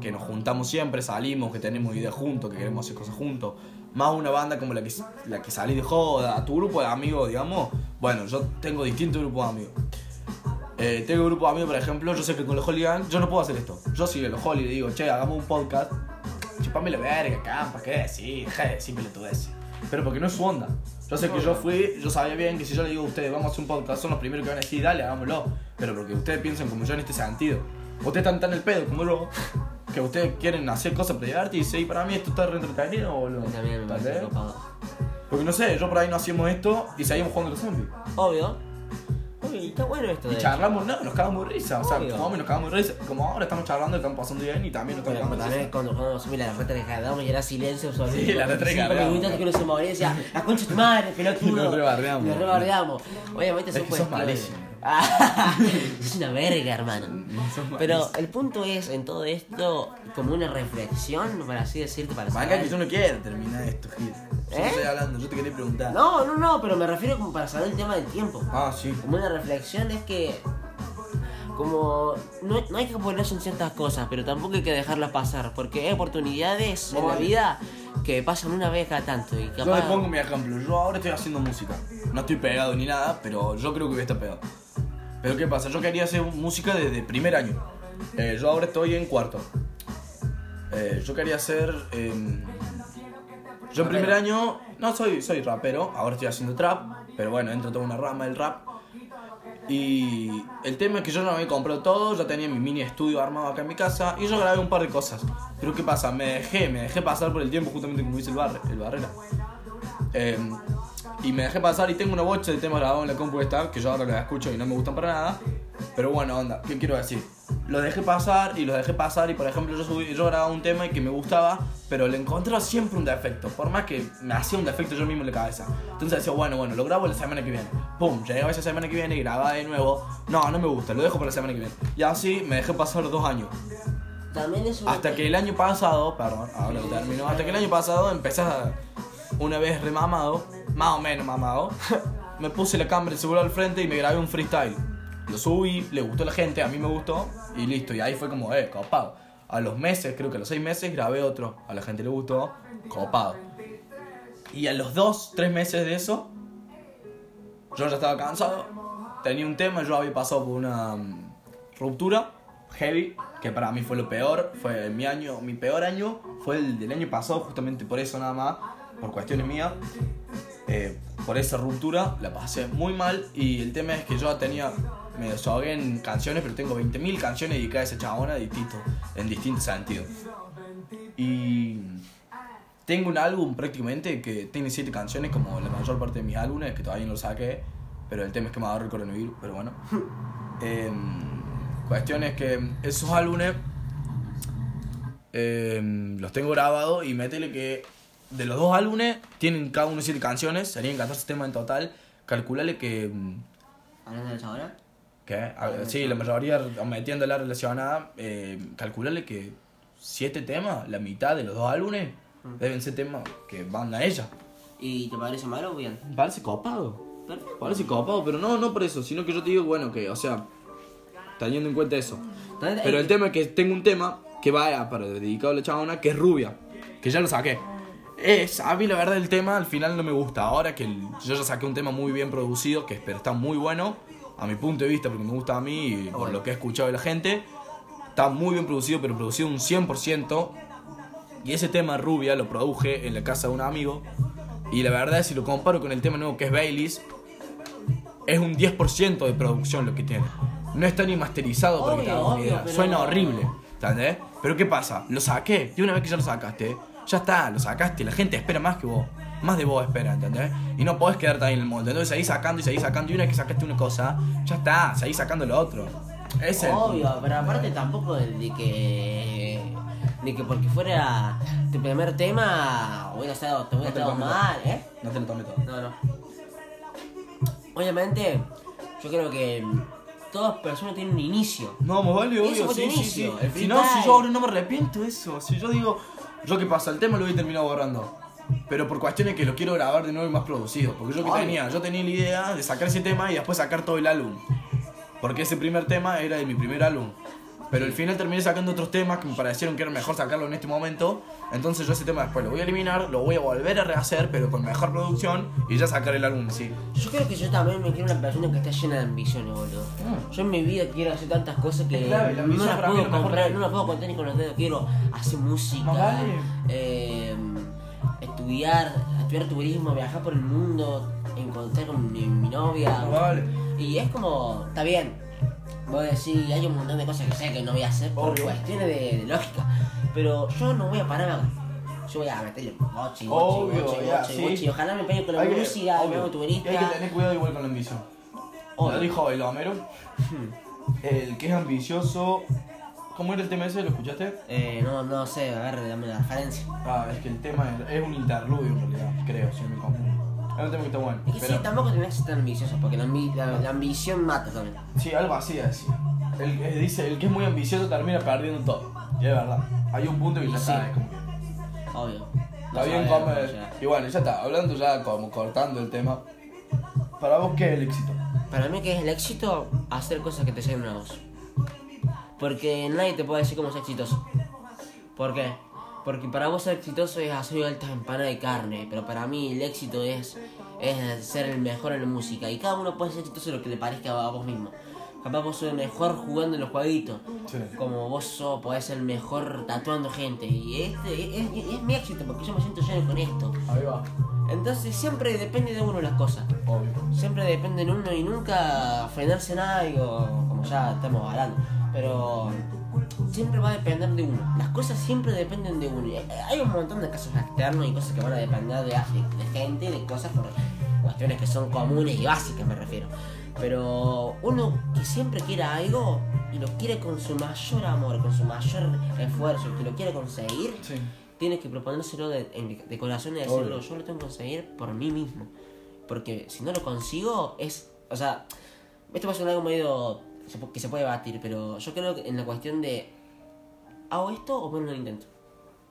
Speaker 1: que nos juntamos siempre, salimos, que tenemos ideas juntos, que queremos hacer cosas juntos. Más una banda como la que, la que salí de joda, tu grupo de amigos, digamos. Bueno, yo tengo distintos grupos de amigos. Eh, tengo un grupo de amigos, por ejemplo, yo sé que con los Holy Gang yo no puedo hacer esto. Yo si los Holy le digo, che, hagamos un podcast, chupame la verga, campa, ¿qué decir? Deja de decir pelotudeces. Pero porque no es su onda. Yo sé que yo fui, yo sabía bien que si yo le digo a ustedes, vamos a hacer un podcast, son los primeros que van a decir, dale, hagámoslo. Pero porque ustedes piensan como yo en este sentido. Ustedes están tan el pedo como yo, que ustedes quieren hacer cosas para divertirse y para mí esto está re entretenido, boludo.
Speaker 2: También me parece.
Speaker 1: Porque no sé, yo por ahí no hacíamos esto y seguimos jugando los zombies.
Speaker 2: Obvio. Obvio, y está bueno esto
Speaker 1: Y
Speaker 2: de
Speaker 1: charlamos, no, nos cagamos de risa. O sea,
Speaker 2: Obvio.
Speaker 1: como nos cagamos de risa. Como ahora estamos charlando, estamos pasando bien y también nos
Speaker 2: Pero
Speaker 1: estamos
Speaker 2: también
Speaker 1: cagando de
Speaker 2: cuando cuando subí la reta que quedamos y era silencio sobre
Speaker 1: Sí, la reta que
Speaker 2: cinco
Speaker 1: cargamos.
Speaker 2: minutos que uno se moría y decía, la concha de tu madre, pelotudo.
Speaker 1: Nos rebardeamos.
Speaker 2: Nos rebardeamos. Obviamente
Speaker 1: Es
Speaker 2: son
Speaker 1: que sos
Speaker 2: cuestiones.
Speaker 1: malísimo.
Speaker 2: Es una verga, hermano. Pero el punto es, en todo esto, como una reflexión, para así decirte, para saber-
Speaker 1: que yo no quiero terminar esto, Gil. Yo
Speaker 2: ¿Eh?
Speaker 1: estoy hablando, yo te quería preguntar.
Speaker 2: No, no, no, pero me refiero como para saber el tema del tiempo.
Speaker 1: Ah, sí.
Speaker 2: como una reflexión es que como no, no hay que ponerse en ciertas cosas pero tampoco hay que dejarlas pasar porque hay oportunidades en la
Speaker 1: Obvio.
Speaker 2: vida que pasan una vez cada tanto y
Speaker 1: Yo
Speaker 2: capaz
Speaker 1: le pongo mi ejemplo. Yo ahora estoy haciendo música. No estoy pegado ni nada, pero yo creo que voy a estar pegado. Pero ¿qué pasa? Yo quería hacer música desde primer año. Eh, yo ahora estoy en cuarto. Eh, yo quería hacer... em, yo en primer año... No, soy, soy rapero. Ahora estoy haciendo trap. Pero bueno, entro toda una rama del rap. Y el tema es que yo no me comprado todo, ya tenía mi mini estudio armado acá en mi casa y yo grabé un par de cosas. Pero ¿qué pasa? Me dejé, me dejé pasar por el tiempo justamente como dice el, barre, el Barrera. Eh, y me dejé pasar y tengo una bocha de temas grabados en la compu esta, que yo ahora la escucho y no me gustan para nada. Pero bueno, onda, ¿qué quiero decir? Los dejé pasar y los dejé pasar y por ejemplo yo, subí, yo grababa un tema y que me gustaba, pero le encontraba siempre un defecto, por más que me hacía un defecto yo mismo en la cabeza. Entonces decía, bueno, bueno, lo grabo la semana que viene. Pum, llegaba esa semana que viene y grababa de nuevo. No, no me gusta, lo dejo para la semana que viene. Y así me dejé pasar dos años.
Speaker 2: también es
Speaker 1: Hasta que el año pasado, perdón, ahora termino. Hasta que el año pasado empecé a, una vez remamado, más o menos mamado, me puse la cámara del celular al frente y me grabé un freestyle. Lo subí, le gustó a la gente, a mí me gustó y listo. Y ahí fue como, eh, copado. A los meses, creo que a los seis meses, grabé otro. A la gente le gustó, copado. Y a los dos, tres meses de eso, yo ya estaba cansado. Tenía un tema, yo había pasado por una mm, ruptura heavy, que para mí fue lo peor. Fue mi año, mi peor año fue el del año pasado, justamente por eso nada más, por cuestiones mías. Eh, por esa ruptura la pasé muy mal y el tema es que yo tenía me desahogué en canciones, pero tengo 20.000 canciones dedicadas a esa chabona distinto, en distintos sentidos. Y tengo un álbum prácticamente que tiene 7 canciones, como la mayor parte de mis álbumes, que todavía no lo saqué, pero el tema es que me agarró el coronavirus, pero bueno. Eh, cuestión es que esos álbumes em, los tengo grabados y métele que de los dos álbumes tienen cada uno 7 canciones, serían 14 temas en total. Calculale que.
Speaker 2: ¿Hablando de esa hora?
Speaker 1: ¿Qué? sí, la mayoría metiéndola relacionada, eh, calculale que siete temas, la mitad de los dos álbumes, mm. deben ser temas que van a ella.
Speaker 2: ¿Y te parece malo o bien?
Speaker 1: Parece copado. Parece copado, pero no, no por eso, sino que yo te digo, bueno, que, o sea, teniendo en cuenta eso. Pero el tema es que tengo un tema que va para dedicado a la chabona, que es rubia, que ya lo saqué. Es, a mí la verdad el tema al final no me gusta. Ahora que yo ya saqué un tema muy bien producido, que pero está muy bueno, a mi punto de vista, porque me gusta a mí y por lo que he escuchado de la gente. Está muy bien producido, pero producido un 100%. Y ese tema Rubia lo produje en la casa de un amigo. Y la verdad, si lo comparo con el tema nuevo que es Baileys, es un 10% de producción lo que tiene. No está ni masterizado porque te Suena horrible. ¿Entendés? Pero ¿qué pasa? Lo saqué. Y una vez que ya lo sacaste, ya está, lo sacaste. La gente espera más que vos más de vos espera, ¿entendés? Y no podés quedarte ahí en el molde. Entonces seguís sacando y seguís sacando. Y una vez que sacaste una cosa, ya está, seguís sacando lo otro.
Speaker 2: Es Obvio, pero aparte tampoco de que. De que porque fuera tu primer tema hubiera te hubiera estado mal, ¿eh?
Speaker 1: No te lo tomes todo.
Speaker 2: No, no. Obviamente, yo creo que todas personas tienen un inicio.
Speaker 1: No, más vale, obvio, sí, sí, sí. Si no, si yo ahora no me arrepiento de eso. Si yo digo, yo qué pasa, el tema lo voy a terminar borrando. Pero por cuestiones que lo quiero grabar de nuevo y más producido. Porque yo que tenía, yo tenía la idea de sacar ese tema y después sacar todo el álbum. Porque ese primer tema era de mi primer álbum. Pero al final terminé sacando otros temas que me parecieron que era mejor sacarlo en este momento. Entonces yo ese tema después lo voy a eliminar, lo voy a volver a rehacer, pero con mejor producción y ya sacar el álbum sí.
Speaker 2: Yo creo que yo también me quiero una persona que está llena de ambiciones, boludo. Mm. Yo en mi vida quiero hacer tantas cosas que no las puedo comprar, no las puedo contar ni con los dedos. Quiero hacer música. Eh, estudiar, estudiar turismo, viajar por el mundo, encontrar con mi, novia. Y es como, está bien, voy a decir, hay un montón de cosas que sé que no voy a hacer por cuestiones de, lógica, pero yo no voy a parar yo voy a meterle mochi, mochi, mochi, mochi, Ojalá me pegue con la música, me hago turista.
Speaker 1: hay que tener cuidado igual con la ambición. Lo dijo el Homero. el que es ambicioso ¿Cómo era el tema ese? ¿Lo escuchaste?
Speaker 2: Eh, no, no sé, a ver, dame la referencia.
Speaker 1: Ah, es que el tema es, un interludio en realidad, creo, si no me confundo. Es un tema que está bueno.
Speaker 2: Que sí, tampoco tenés que ser tan ambicioso, porque la, la, ambición mata también.
Speaker 1: Sí, algo así es. El, dice, el que es muy ambicioso termina perdiendo todo. Y es verdad. Hay un punto que ya está, es como
Speaker 2: que... Obvio.
Speaker 1: Está bien. Y bueno, ya está, hablando ya como cortando el tema. ¿Para vos qué es el éxito?
Speaker 2: Para mí que es el éxito hacer cosas que te lleven a vos. Porque nadie te puede decir cómo es exitoso. ¿Por qué? Porque para vos ser exitoso es hacer altas empanadas de carne, pero para mí el éxito es, es ser el mejor en la música. Y cada uno puede ser exitoso lo que le parezca a vos mismo. Capaz vos sos el mejor jugando en los jueguitos. Como vos sos, podés ser el mejor tatuando gente. Y este es, mi éxito porque yo me siento lleno con esto.
Speaker 1: Ahí va.
Speaker 2: Entonces siempre depende de uno las cosas.
Speaker 1: Obvio.
Speaker 2: Siempre depende de uno y nunca frenarse en algo, como ya estamos hablando pero siempre va a depender de uno. Las cosas siempre dependen de uno. Hay un montón de casos externos y cosas que van a depender de, de, gente, de cosas por cuestiones que son comunes y básicas, me refiero. Pero uno que siempre quiera algo y lo quiere con su mayor amor, con su mayor esfuerzo, y que lo quiere conseguir, tiene que proponérselo de, de corazón y decirlo, yo lo tengo que conseguir por mí mismo. Porque si no lo consigo, es. O sea, esto va a ser algo medio que se puede batir, pero yo creo que en la cuestión de ¿hago esto o bueno el intento?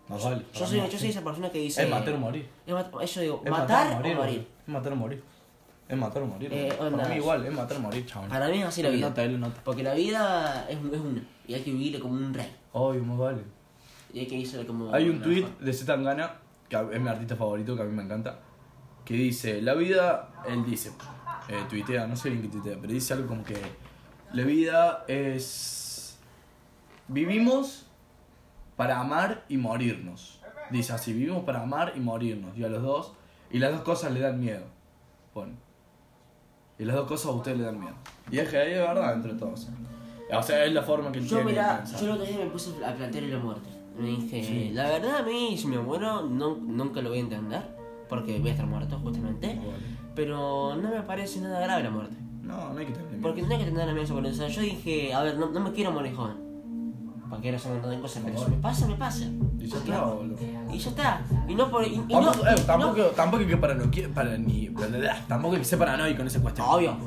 Speaker 1: No vale.
Speaker 2: Yo soy, yo soy esa persona que dice.
Speaker 1: Es matar o morir.
Speaker 2: Es yo digo, matar, o morir.
Speaker 1: Es matar o morir. Es matar o morir. Eh, para mí igual, es matar o morir, chaval.
Speaker 2: Para mí es así la vida. Porque la vida es, es una y hay que vivirla como un rey.
Speaker 1: Obvio, más vale.
Speaker 2: Y hay que irse como.
Speaker 1: Hay un tweet de Zetangana, que es mi artista favorito, que a mí me encanta, que dice, la vida, él dice, eh, tuitea, no sé bien qué tuitea, pero dice algo como que la vida es... Vivimos para amar y morirnos. Dice así, vivimos para amar y morirnos, y a los dos, y las dos cosas le dan miedo. Pone. Y las dos cosas a usted le dan miedo. Y es que ahí es verdad entre todos. O sea, es la forma que
Speaker 2: Yo, mira, yo el otro día me puse a plantear la muerte. Me dije,
Speaker 1: Sí.
Speaker 2: la verdad a mí, si me muero, no, nunca lo voy a entender. Porque voy a estar muerto, justamente. Pero no me parece nada grave la muerte.
Speaker 1: No, no hay que tener miedo.
Speaker 2: Porque no hay que tener la misma con eso. Yo dije, a ver, no, no me quiero morir joven. Porque quiero hacer un montón de cosas, pero si me pasa, me pasa.
Speaker 1: Y ya está, boludo.
Speaker 2: Y ya está. Y no por. Y, y no,
Speaker 1: Tampoco, eh,
Speaker 2: y
Speaker 1: tampoco,
Speaker 2: no-
Speaker 1: tampoco hay que para ni, tampoco hay que ser paranoico en esa cuestión.
Speaker 2: Obvio.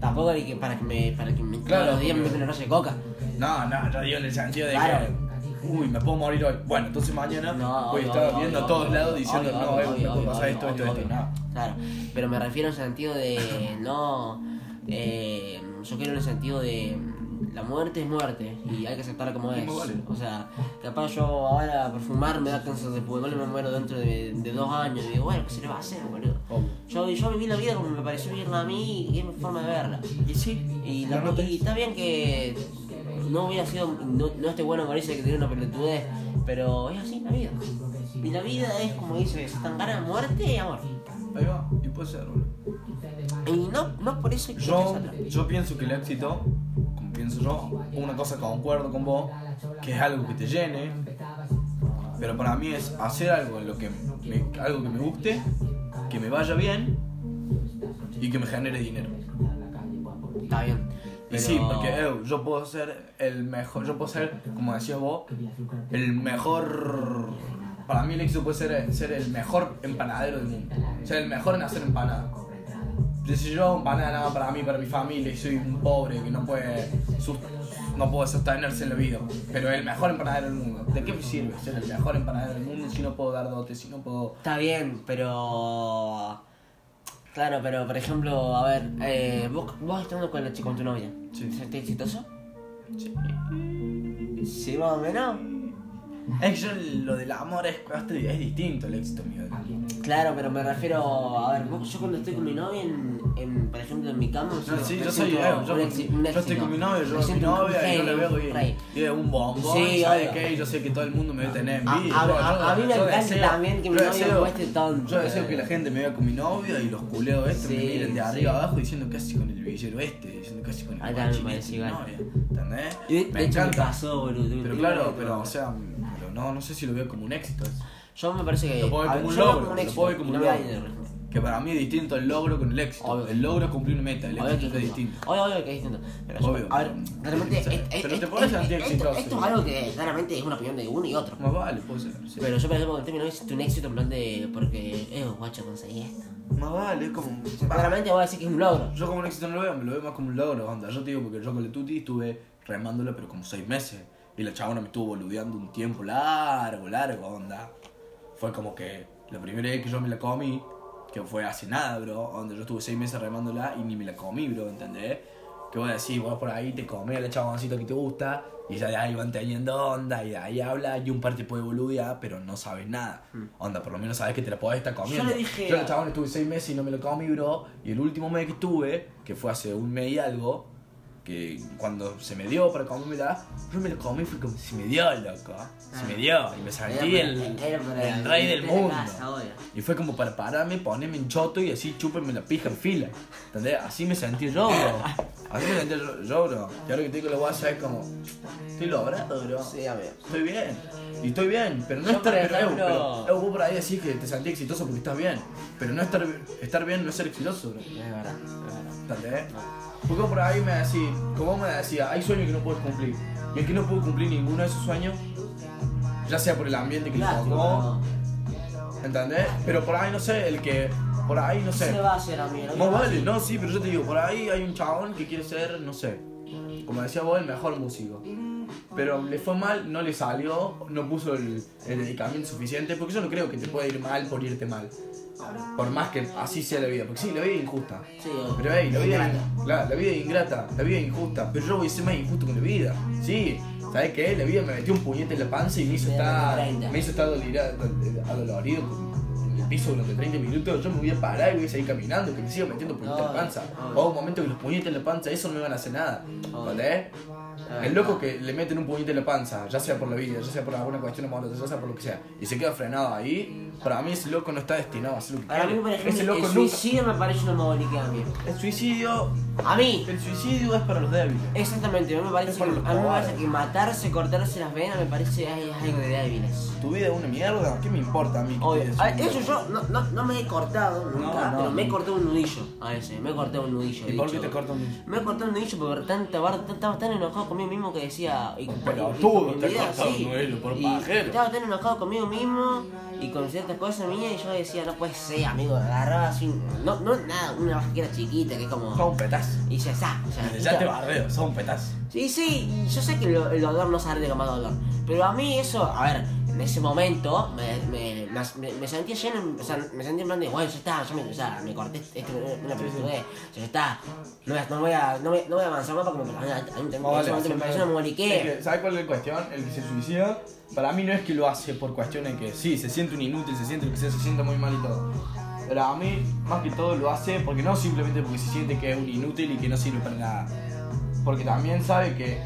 Speaker 2: Tampoco hay que para que me. Para que me.
Speaker 1: Claro,
Speaker 2: los días me metan una de coca.
Speaker 1: No, no, yo digo en el sentido de
Speaker 2: Claro.
Speaker 1: que, uy, me puedo morir hoy. Bueno, entonces mañana
Speaker 2: No,
Speaker 1: voy a
Speaker 2: obvio,
Speaker 1: estar
Speaker 2: obvio,
Speaker 1: viendo a
Speaker 2: obvio,
Speaker 1: todos
Speaker 2: obvio,
Speaker 1: lados diciendo,
Speaker 2: obvio,
Speaker 1: no,
Speaker 2: obvio,
Speaker 1: eh, me
Speaker 2: obvio,
Speaker 1: puede pasar
Speaker 2: obvio,
Speaker 1: esto, esto,
Speaker 2: obvio,
Speaker 1: esto.
Speaker 2: obvio.
Speaker 1: No.
Speaker 2: Claro, pero me refiero el sentido de no. Eh, yo quiero en el sentido de la muerte es muerte y hay que aceptarla como es.
Speaker 1: vale.
Speaker 2: O sea, capaz yo ahora por fumar me da cáncer de pulmón y me muero dentro de, de dos años. Y digo, bueno, ¿qué se le va a hacer, boludo? Yo, yo viví la vida como me pareció vivirla a mí y es mi forma de verla.
Speaker 1: Y sí,
Speaker 2: Y,
Speaker 1: la
Speaker 2: y
Speaker 1: es-
Speaker 2: está bien que no hubiera sido, no, no esté bueno morirse que tiene una pelotudez, pero es así la vida. Y la vida es como dice, están ganas muerte y amor.
Speaker 1: Ahí va, y puede ser, boludo.
Speaker 2: Y no, no por eso hay que
Speaker 1: Yo, yo pienso que el éxito, como pienso yo, una cosa que concuerdo con vos, que es algo que te llene, pero para mí es hacer algo en lo que me, algo que me guste, que me vaya bien y que me genere dinero.
Speaker 2: Está bien.
Speaker 1: Y
Speaker 2: Pero...
Speaker 1: sí, porque eh, yo puedo ser el mejor, yo puedo ser, como decías vos, el mejor. Para mí el éxito puede ser ser el mejor empanadero del mundo. Ser el mejor en hacer empanadas. Si yo hago empanada nada para mí, para mi familia, y soy un pobre que no puede, no puede sostenerse en la vida, pero el mejor empanadero del mundo. ¿De qué me sirve ser el mejor empanadero del mundo si no puedo dar dotes, si no puedo...
Speaker 2: Está bien, pero... Claro, pero por ejemplo, a ver, eh, vos, vos estando con, la, con tu novia,
Speaker 1: Sí.
Speaker 2: ¿sentís exitoso?
Speaker 1: Sí.
Speaker 2: Sí, más o menos.
Speaker 1: Es que yo lo del amor es, es distinto el éxito mío.
Speaker 2: Claro, pero me refiero, a ver, vos- yo cuando estoy con mi novia, en, en, por ejemplo, en mi cama,
Speaker 1: No,
Speaker 2: me
Speaker 1: sí, yo soy eh, yo, estoy con mi novio, yo
Speaker 2: Me
Speaker 1: con mi novia y yo le veo y, y es un bombón,
Speaker 2: Sí,
Speaker 1: y ¿sabe
Speaker 2: obvio.
Speaker 1: qué? Yo sé que todo el mundo me debe tener
Speaker 2: A-
Speaker 1: envidia.
Speaker 2: a- a-
Speaker 1: yo-
Speaker 2: a mí me encanta también que mi
Speaker 1: yo
Speaker 2: novio
Speaker 1: deseo-
Speaker 2: muestre tonto.
Speaker 1: Yo deseo que la gente me vea con mi novia y los culeos estos me miren de arriba abajo diciendo casi con el villero este, diciendo casi con el guachín
Speaker 2: me
Speaker 1: este, novia, ¿entendés? Me
Speaker 2: me
Speaker 1: encanta. Pero claro, pero o sea, no sé si lo veo como un éxito.
Speaker 2: Yo me parece que.
Speaker 1: Lo puedo ver como un
Speaker 2: yo
Speaker 1: logro, lo
Speaker 2: éxito,
Speaker 1: puedo ver como un
Speaker 2: no me
Speaker 1: logro. Que para mí es distinto el logro con el éxito.
Speaker 2: Obvio.
Speaker 1: El logro es cumplir una meta, el
Speaker 2: Obvio que
Speaker 1: éxito es distinto.
Speaker 2: Obvio, obvio que es distinto. Pero yo-
Speaker 1: Obvio.
Speaker 2: a ver, realmente. Es- es-
Speaker 1: pero te
Speaker 2: es-
Speaker 1: podés
Speaker 2: es-
Speaker 1: sentir
Speaker 2: esto-
Speaker 1: exitoso.
Speaker 2: Esto es algo que claramente es una opinión de uno y otro.
Speaker 1: Más vale, puede ser. sí.
Speaker 2: Pero yo, por ejemplo, con término es un éxito en plan de. Porque, eh, guacho, conseguí esto.
Speaker 1: Más vale, es como.
Speaker 2: Claramente voy a decir que es un logro.
Speaker 1: Yo como un éxito no lo veo, me lo veo más como un logro, onda. Yo te digo porque yo con la Tuti estuve remándola pero como seis meses. Y la chabona me estuvo boludeando un tiempo largo, largo, onda. Fue como que la primera vez que yo me la comí, que fue hace nada, bro, donde yo estuve seis meses remándola y ni me la comí, bro, ¿entendés? Que voy a decir, vos por ahí te comés a la chaboncita que te gusta, y ya de ahí van teniendo onda, y de ahí habla, y un par te puede boludear, pero no sabes nada. Onda, por lo menos sabes que te la podés estar comiendo.
Speaker 2: le dije
Speaker 1: Yo
Speaker 2: a-
Speaker 1: la chabona estuve seis meses y no me lo comí, bro, y el último mes que estuve, que fue hace un mes y algo, que cuando se me dio para comérmela, yo me lo comí y fue como, se me dio, loco, se me dio, y me sentí el, el rey del mundo. Y fue como para pararme, ponerme en choto y así chúpenme la pija en fila. ¿Entendés? Así me sentí yo, bro. Así me sentí yo, bro. Y ahora que te digo la guasa es como, estoy logrado, bro.
Speaker 2: Sí, a ver.
Speaker 1: Estoy bien. Y estoy bien, pero no estar
Speaker 2: por
Speaker 1: pero, vos por ahí decís que te sentís exitoso porque estás bien. Pero no estar, estar bien no es ser exitoso, bro.
Speaker 2: Es verdad, es verdad.
Speaker 1: ¿Entendés? Porque por ahí me decís, como me decías, hay sueños que no puedes cumplir. Y que no pudo cumplir ninguno de esos sueños, ya sea por el ambiente que le tocó, ¿entendés? Pero por ahí, no sé, el que, por ahí, no
Speaker 2: ¿Qué
Speaker 1: sé.
Speaker 2: se va a hacer a mí?
Speaker 1: No vale, no, sí, pero yo te digo, por ahí hay un chabón que quiere ser, no sé, como decía vos, el mejor músico. Pero le fue mal, no le salió, no puso el, el dedicamiento suficiente, porque yo no creo que te pueda ir mal por irte mal. Por más que así sea la vida, porque sí, la vida es injusta.
Speaker 2: Sí,
Speaker 1: Pero hey, la vida,
Speaker 2: ingrata.
Speaker 1: la, la vida es ingrata, la vida es injusta, pero yo voy a ser más injusto con la vida. Sí, ¿Sabes qué? La vida me metió un puñete en la panza y me hizo estar.
Speaker 2: da 30.
Speaker 1: Me hizo estar adolorido en el piso durante 30 minutos. Yo me voy a parar y voy a seguir caminando, que me sigo metiendo puñetes en la panza. O un momento que los puñetes en la panza, eso no me van a hacer nada.
Speaker 2: Ay,
Speaker 1: El loco que le meten un puñete en la panza, ya sea por la vida, ya sea por alguna cuestión amorosa, ya sea por lo que sea, y se queda frenado ahí, para mí ese loco no está destinado a hacer lo que
Speaker 2: Para mí, por ejemplo,
Speaker 1: ese loco
Speaker 2: el
Speaker 1: nunca.
Speaker 2: suicidio me parece una modalidad a mí.
Speaker 1: El suicidio.
Speaker 2: A mí.
Speaker 1: El suicidio es para los débiles.
Speaker 2: Exactamente, a mí me parece,
Speaker 1: Es
Speaker 2: que,
Speaker 1: para los
Speaker 2: a mí me parece
Speaker 1: cobardes.
Speaker 2: que matarse, cortarse las venas me parece ay, es algo de débiles.
Speaker 1: Tu vida es una mierda, ¿qué me importa a mí? que
Speaker 2: Obvio. Ah, Eso yo no, no, no me he cortado nunca,
Speaker 1: No, no.
Speaker 2: pero me he cortado un nudillo a veces, me he cortado un nudillo.
Speaker 1: ¿Y por qué
Speaker 2: dicho.
Speaker 1: te cortas un nudillo?
Speaker 2: Me he cortado un nudillo porque tanta bar- estaba tan enojado conmigo mismo que decía. Y,
Speaker 1: pelotudo,
Speaker 2: mi
Speaker 1: te has
Speaker 2: vida,
Speaker 1: cortado un nudillo por
Speaker 2: Y
Speaker 1: pajero.
Speaker 2: Estaba tan enojado conmigo mismo y con ciertas cosas mías y yo decía, no puede ser, amigo, agarraba así. No, no, nada, una bajera chiquita que es como.
Speaker 1: Sos un petazo.
Speaker 2: Y ya está. sea,
Speaker 1: Ya te bardeo, sos un petazo.
Speaker 2: Sí, sí, yo sé que el, el dolor no sale de más dolor. Pero a mí eso, a ver, en ese momento me, me, me, me sentía lleno, o sea, me sentía en plan de, bueno, ya está, yo me, o sea, me corté este, una pelotudez, ya está, no, voy a- no, voy a, no, voy, no voy a avanzar más porque me, a mí, me pareció una moliquera.
Speaker 1: ¿Sabes cuál es la cuestión? El que se suicida, para mí no es que lo hace por cuestiones que sí, se siente un inútil, se siente que sea, se siente muy mal y todo. Pero a mí, más que todo, lo hace porque no simplemente porque se siente que es un inútil y que no sirve para nada. Porque también sabe que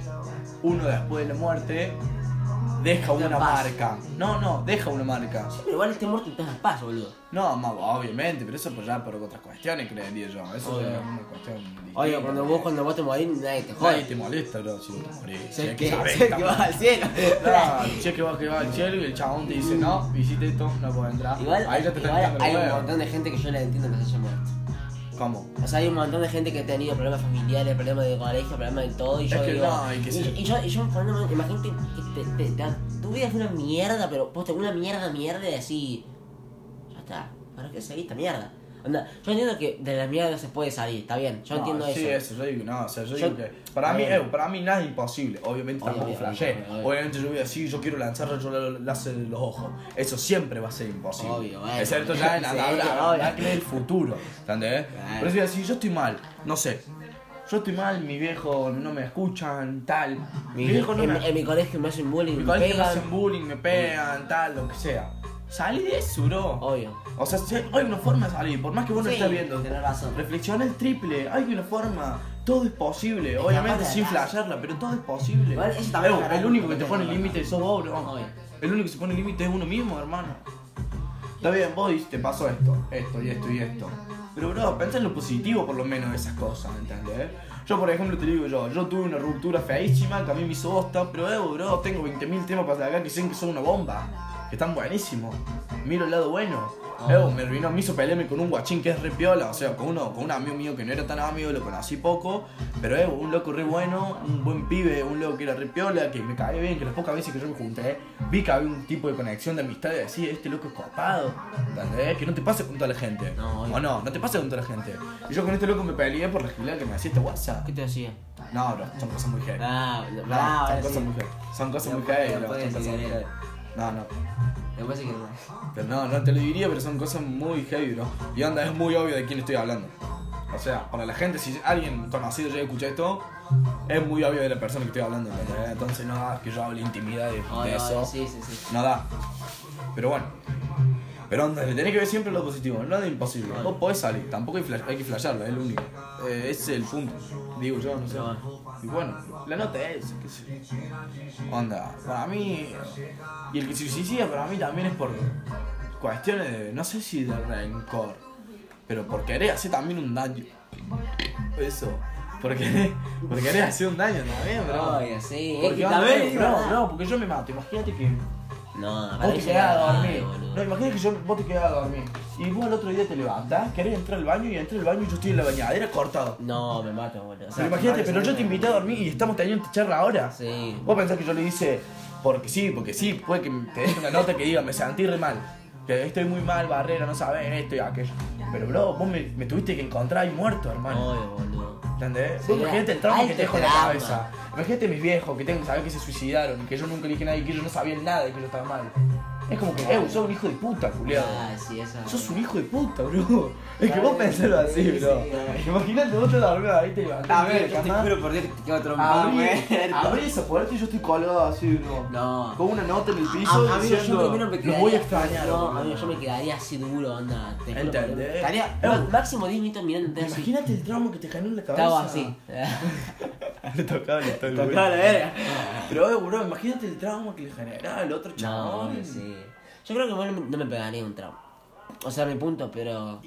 Speaker 1: uno después de la muerte deja una
Speaker 2: paz.
Speaker 1: marca. No, no, deja una marca.
Speaker 2: Pero igual este muerto te das paz, boludo.
Speaker 1: No, más obviamente, pero eso pues ya por otras cuestiones, creería yo. Eso
Speaker 2: Obvio.
Speaker 1: es una cuestión distinta.
Speaker 2: Oye, cuando vos, cuando vos te morís, nadie te
Speaker 1: Nadie
Speaker 2: jode.
Speaker 1: te molesta, bro, si vos te morís. Si es
Speaker 2: que,
Speaker 1: sabés que
Speaker 2: vas al cielo.
Speaker 1: Claro, si es que vas que va al cielo y el chabón te dice no, visite esto, no puedo entrar.
Speaker 2: Igual,
Speaker 1: Ahí ya te
Speaker 2: igual hay un montón de gente que yo le entiendo que se haya muerto.
Speaker 1: ¿Cómo?
Speaker 2: O sea, hay un montón de gente que ha tenido problemas familiares, problemas de colegio, problemas de todo. Y yo
Speaker 1: Es que
Speaker 2: digo.
Speaker 1: no, hay que
Speaker 2: y,
Speaker 1: ser-
Speaker 2: y yo, y yo imagínate que te, te- te- tu vida es una mierda, pero posta, una mierda, mierda, y así. Ya está. ¿Para qué seguir esta mierda? Yo entiendo que de la mierda se puede salir, está bien. Yo
Speaker 1: No,
Speaker 2: entiendo
Speaker 1: sí,
Speaker 2: eso.
Speaker 1: eso, yo digo, no, o sea, yo,
Speaker 2: Yo-
Speaker 1: digo que para mí, eh, para mí nada es imposible. Obviamente
Speaker 2: Obvio,
Speaker 1: tampoco flashé.
Speaker 2: obvio.
Speaker 1: Obviamente yo voy a decir, yo quiero lanzar yo la- láser de los ojos. Eso siempre va a ser imposible.
Speaker 2: Obvio, bueno.
Speaker 1: Excepto ya en la tabla, que es el futuro. ¿Entendés?
Speaker 2: Claro.
Speaker 1: Por eso voy a decir, yo estoy mal, no sé. Yo estoy mal, mi viejo no me escuchan, tal. Mi,
Speaker 2: Mi-
Speaker 1: viejo no
Speaker 2: en,
Speaker 1: me.
Speaker 2: en mi colegio me hacen bullying,
Speaker 1: Mi
Speaker 2: me
Speaker 1: colegio me hacen bullying, me pegan, tal, lo que sea. Salí de eso, bro.
Speaker 2: Obvio.
Speaker 1: O sea, hay una forma de salir, por más que vos no
Speaker 2: Sí,
Speaker 1: estés viendo.
Speaker 2: tenés razón.
Speaker 1: Reflexiona el triple, hay una forma, todo es posible.
Speaker 2: Es
Speaker 1: Obviamente sin flashearla, pero todo es posible.
Speaker 2: Igual eso también
Speaker 1: Evo, el único que te pone límite sos vos, bro.
Speaker 2: Obvio.
Speaker 1: El único que se pone límite es uno mismo, hermano. Está bien, vos te pasó esto, esto y esto y esto. Pero, bro, pensá en lo positivo por lo menos de esas cosas, ¿entendés? Yo, por ejemplo, te digo yo, yo tuve una ruptura feísima que a mí me hizo bosta, pero, Evo, bro, tengo 20.000 temas para acá que dicen que son una bomba, están buenísimos. Miro el lado bueno. Evo, me arruinó, me hizo pelearme con un guachín que es re piola, o sea, con uno, con un amigo mío que no era tan amigo, lo conocí poco, pero Evo, un loco re bueno, un buen pibe, un loco que era re piola, que me caía bien, que las pocas veces que yo me junté, vi que había un tipo de conexión de amistad y decía, este loco es copado, ¿entendés? Que no te pase con toda la gente.
Speaker 2: No,
Speaker 1: o no, no te pase con toda la gente. Y yo con este loco me peleé por la gilada que me hacía este WhatsApp.
Speaker 2: ¿Qué te decía?
Speaker 1: No, bro, son cosas muy heavy.
Speaker 2: Ah,
Speaker 1: No,
Speaker 2: bravo,
Speaker 1: son
Speaker 2: sí.
Speaker 1: cosas muy heavy. Son cosas muy son cosas
Speaker 2: decir
Speaker 1: heavy. No, no.
Speaker 2: Después sí que
Speaker 1: Pero no, no te lo diría, pero son cosas muy heavy, bro. Y onda, es muy obvio de quién estoy hablando. O sea, para la gente, si alguien conocido ya escucha esto, es muy obvio de la persona que estoy hablando. ¿entendés? Entonces no da que yo hable intimidad de, de eso.
Speaker 2: sí, sí, sí.
Speaker 1: No da. Pero bueno. Pero onda, le tenés que ver siempre lo positivo, nada imposible.
Speaker 2: Vale.
Speaker 1: Vos podés salir, tampoco hay, flash- hay que flashearlo, es lo único. Eh, ese es el punto, digo yo, no sé.
Speaker 2: Pero bueno.
Speaker 1: Y bueno, la nota es, qué sé yo. Onda, para mí. Y el que se suicida para mí también es por cuestiones de, no sé si de rencor, pero por querer hacer también un daño. Eso. Por querer, por querer hacer un daño también, bro.
Speaker 2: Oye, sí, es
Speaker 1: Porque
Speaker 2: que
Speaker 1: onda,
Speaker 2: también es verdad.
Speaker 1: no, porque yo me mato. Imagínate que
Speaker 2: No,
Speaker 1: vos te quedás a dormir. No, imagínate que yo, vos te quedás a dormir. Y vos al otro día te levantás, querés entrar al baño y entré al baño y yo estoy en la bañadera cortado.
Speaker 2: No, me mato, boludo. O sea,
Speaker 1: Pero imagínate, pero yo te invité a dormir y estamos teniendo charla ahora.
Speaker 2: Sí.
Speaker 1: Vos pensás que yo le hice porque sí, porque sí, puede que te deje una nota que diga me sentí re mal. Que estoy muy mal, barrera, no sabes esto y aquello. Pero bro, vos me, me tuviste que encontrar ahí muerto, hermano.
Speaker 2: Obvio, boludo.
Speaker 1: ¿Entendés?
Speaker 2: Sí,
Speaker 1: Vos imagínate el trauma que
Speaker 2: alto
Speaker 1: te dejó en la
Speaker 2: drama.
Speaker 1: cabeza. Imagínate mis viejos que tengo que saber que se suicidaron que yo nunca le dije nada y que ellos no sabían nada de que yo estaba mal. Es como que, eh, sos un hijo de puta, culiado.
Speaker 2: Ah, sí, eso.
Speaker 1: Sos un hijo de puta, bro. Es que vos pensalo así, bro. Imagínate vos te dormís ahí, te levantás.
Speaker 2: A ver, yo te juro por Dios que te quedo trompado,
Speaker 1: Abrí, abrí esa puerta y yo estoy colgado así, bro.
Speaker 2: No.
Speaker 1: Con una nota en el piso
Speaker 2: a mí yo
Speaker 1: diciendo,
Speaker 2: primero me
Speaker 1: "Los
Speaker 2: quedaría.
Speaker 1: voy a extrañar.
Speaker 2: No,
Speaker 1: bro".
Speaker 2: amigo, yo me quedaría así duro, onda.
Speaker 1: ¿Entendés?
Speaker 2: Estaría
Speaker 1: Eh,
Speaker 2: máximo 10 minutos mirando así.
Speaker 1: Imagínate el trauma que te generó en la cabeza.
Speaker 2: Estaba así.
Speaker 1: Le tocaba el
Speaker 2: Tocaba la verga.
Speaker 1: Pero, eh, bro, imagínate el trauma que le generaba al otro
Speaker 2: No,
Speaker 1: chabón.
Speaker 2: sí. Yo creo que bueno, no me pegaría un trauma. O sea, mi punto, pero.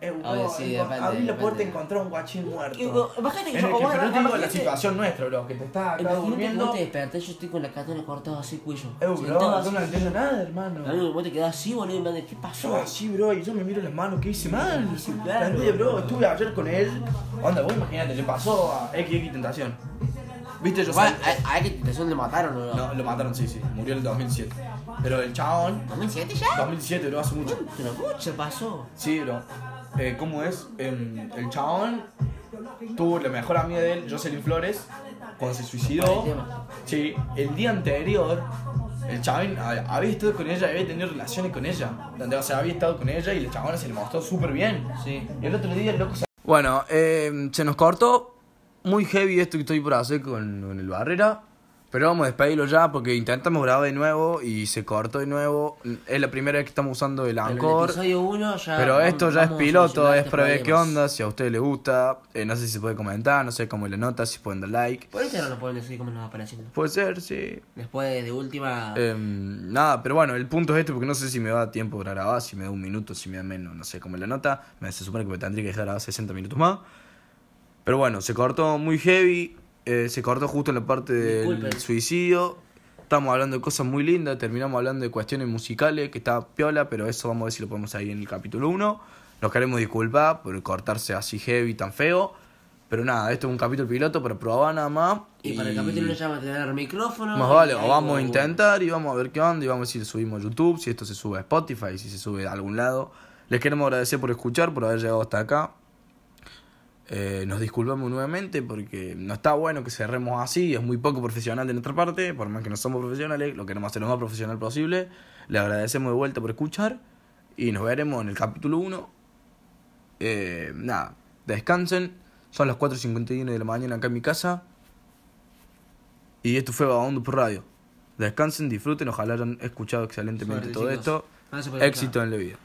Speaker 1: Eh, bro,
Speaker 2: Obvio, sí, depende,
Speaker 1: abrí la puerta y
Speaker 2: depende.
Speaker 1: encontré a un guachín muerto.
Speaker 2: Y, vos- Imagínate que
Speaker 1: En
Speaker 2: yo.
Speaker 1: el que,
Speaker 2: vos-
Speaker 1: pero te digo la
Speaker 2: imagínate-
Speaker 1: situación nuestra, bro, que te estás acá
Speaker 2: Imagínate que
Speaker 1: durmiendo.
Speaker 2: vos te despertás, yo estoy con la catona cortada así, cuello.
Speaker 1: Eh, bro,
Speaker 2: Sentado
Speaker 1: yo
Speaker 2: así.
Speaker 1: no entiendo nada, hermano.
Speaker 2: Amigo, vos te quedás así, boludo, y me ¿qué
Speaker 1: Yo
Speaker 2: pasó?
Speaker 1: así, bro, y yo me miro las manos, ¿qué hice mal?
Speaker 2: claro.
Speaker 1: ¿Entendés, bro? Estuve ayer con él. Onda, vos imagínate, le pasó a XX Tentación. ¿Viste? Yo
Speaker 2: Igual, ¿a, a qué tentación le mataron o no?
Speaker 1: No, lo mataron, sí, sí. Murió en el 2007. Pero el chabón,
Speaker 2: ¿2007 ya?
Speaker 1: 2007, bro, hace mucho.
Speaker 2: Pero mucho pasó.
Speaker 1: Sí, bro. Eh, ¿Cómo es? Em, el chabón tuvo la mejor amiga de él, Jocelyn Flores, cuando se suicidó. Sí, el día anterior, el chabón ha- había estado con ella, había tenido relaciones con ella. Donde, o sea, había estado con ella y el chabón se le mostró súper bien.
Speaker 2: Sí.
Speaker 1: Y el otro día el loco se... Bueno, eh, se nos cortó muy heavy esto que estoy por hacer con, con el Barrera. Pero vamos a despedirlo ya porque intentamos grabar de nuevo y se cortó de nuevo. Es la primera vez que estamos usando el Anchor.
Speaker 2: episodio 1 ya.
Speaker 1: Pero
Speaker 2: vamos-
Speaker 1: esto ya es
Speaker 2: a
Speaker 1: piloto, es
Speaker 2: este
Speaker 1: para ver qué onda, si a ustedes les gusta. Eh, no sé si se puede comentar, no sé cómo la nota, si pueden dar like.
Speaker 2: Por Instagram nos pueden decir cómo nos va pareciendo.
Speaker 1: Puede ser, sí.
Speaker 2: Después de última.
Speaker 1: Em, nada, pero bueno, el punto es este porque no sé si me da tiempo para grabar, si me da un minuto, si me da menos, no sé cómo la nota. Me, se supone que me tendría que dejar grabar 60 minutos más. Pero bueno, se cortó muy heavy, eh, se cortó justo en la parte del
Speaker 2: Disculpen.
Speaker 1: suicidio. Estamos hablando de cosas muy lindas, terminamos hablando de cuestiones musicales, que está piola, pero eso vamos a ver si lo podemos ahí en el capítulo 1. Nos queremos disculpar por cortarse así heavy, tan feo. Pero nada, esto es un capítulo piloto para probar nada más.
Speaker 2: y para el capítulo 1 ya vamos a tener micrófono.
Speaker 1: Más vale, o vamos a intentar y vamos a ver qué onda y vamos a ver si lo subimos a YouTube, si esto se sube a Spotify, si se sube a algún lado. Les queremos agradecer por escuchar, por haber llegado hasta acá. Eh, nos disculpamos nuevamente porque no está bueno que cerremos así, es muy poco profesional de nuestra parte, por más que no somos profesionales, lo queremos hacer lo más profesional posible. Les agradecemos de vuelta por escuchar y nos veremos en el capítulo 1. Eh, nada, descansen, son las 4.51 de la mañana acá en mi casa. Y esto fue Vagabundo por Radio. Descansen, disfruten, ojalá hayan escuchado excelentemente
Speaker 2: Suerte,
Speaker 1: todo
Speaker 2: chicos.
Speaker 1: esto. Éxito en la vida.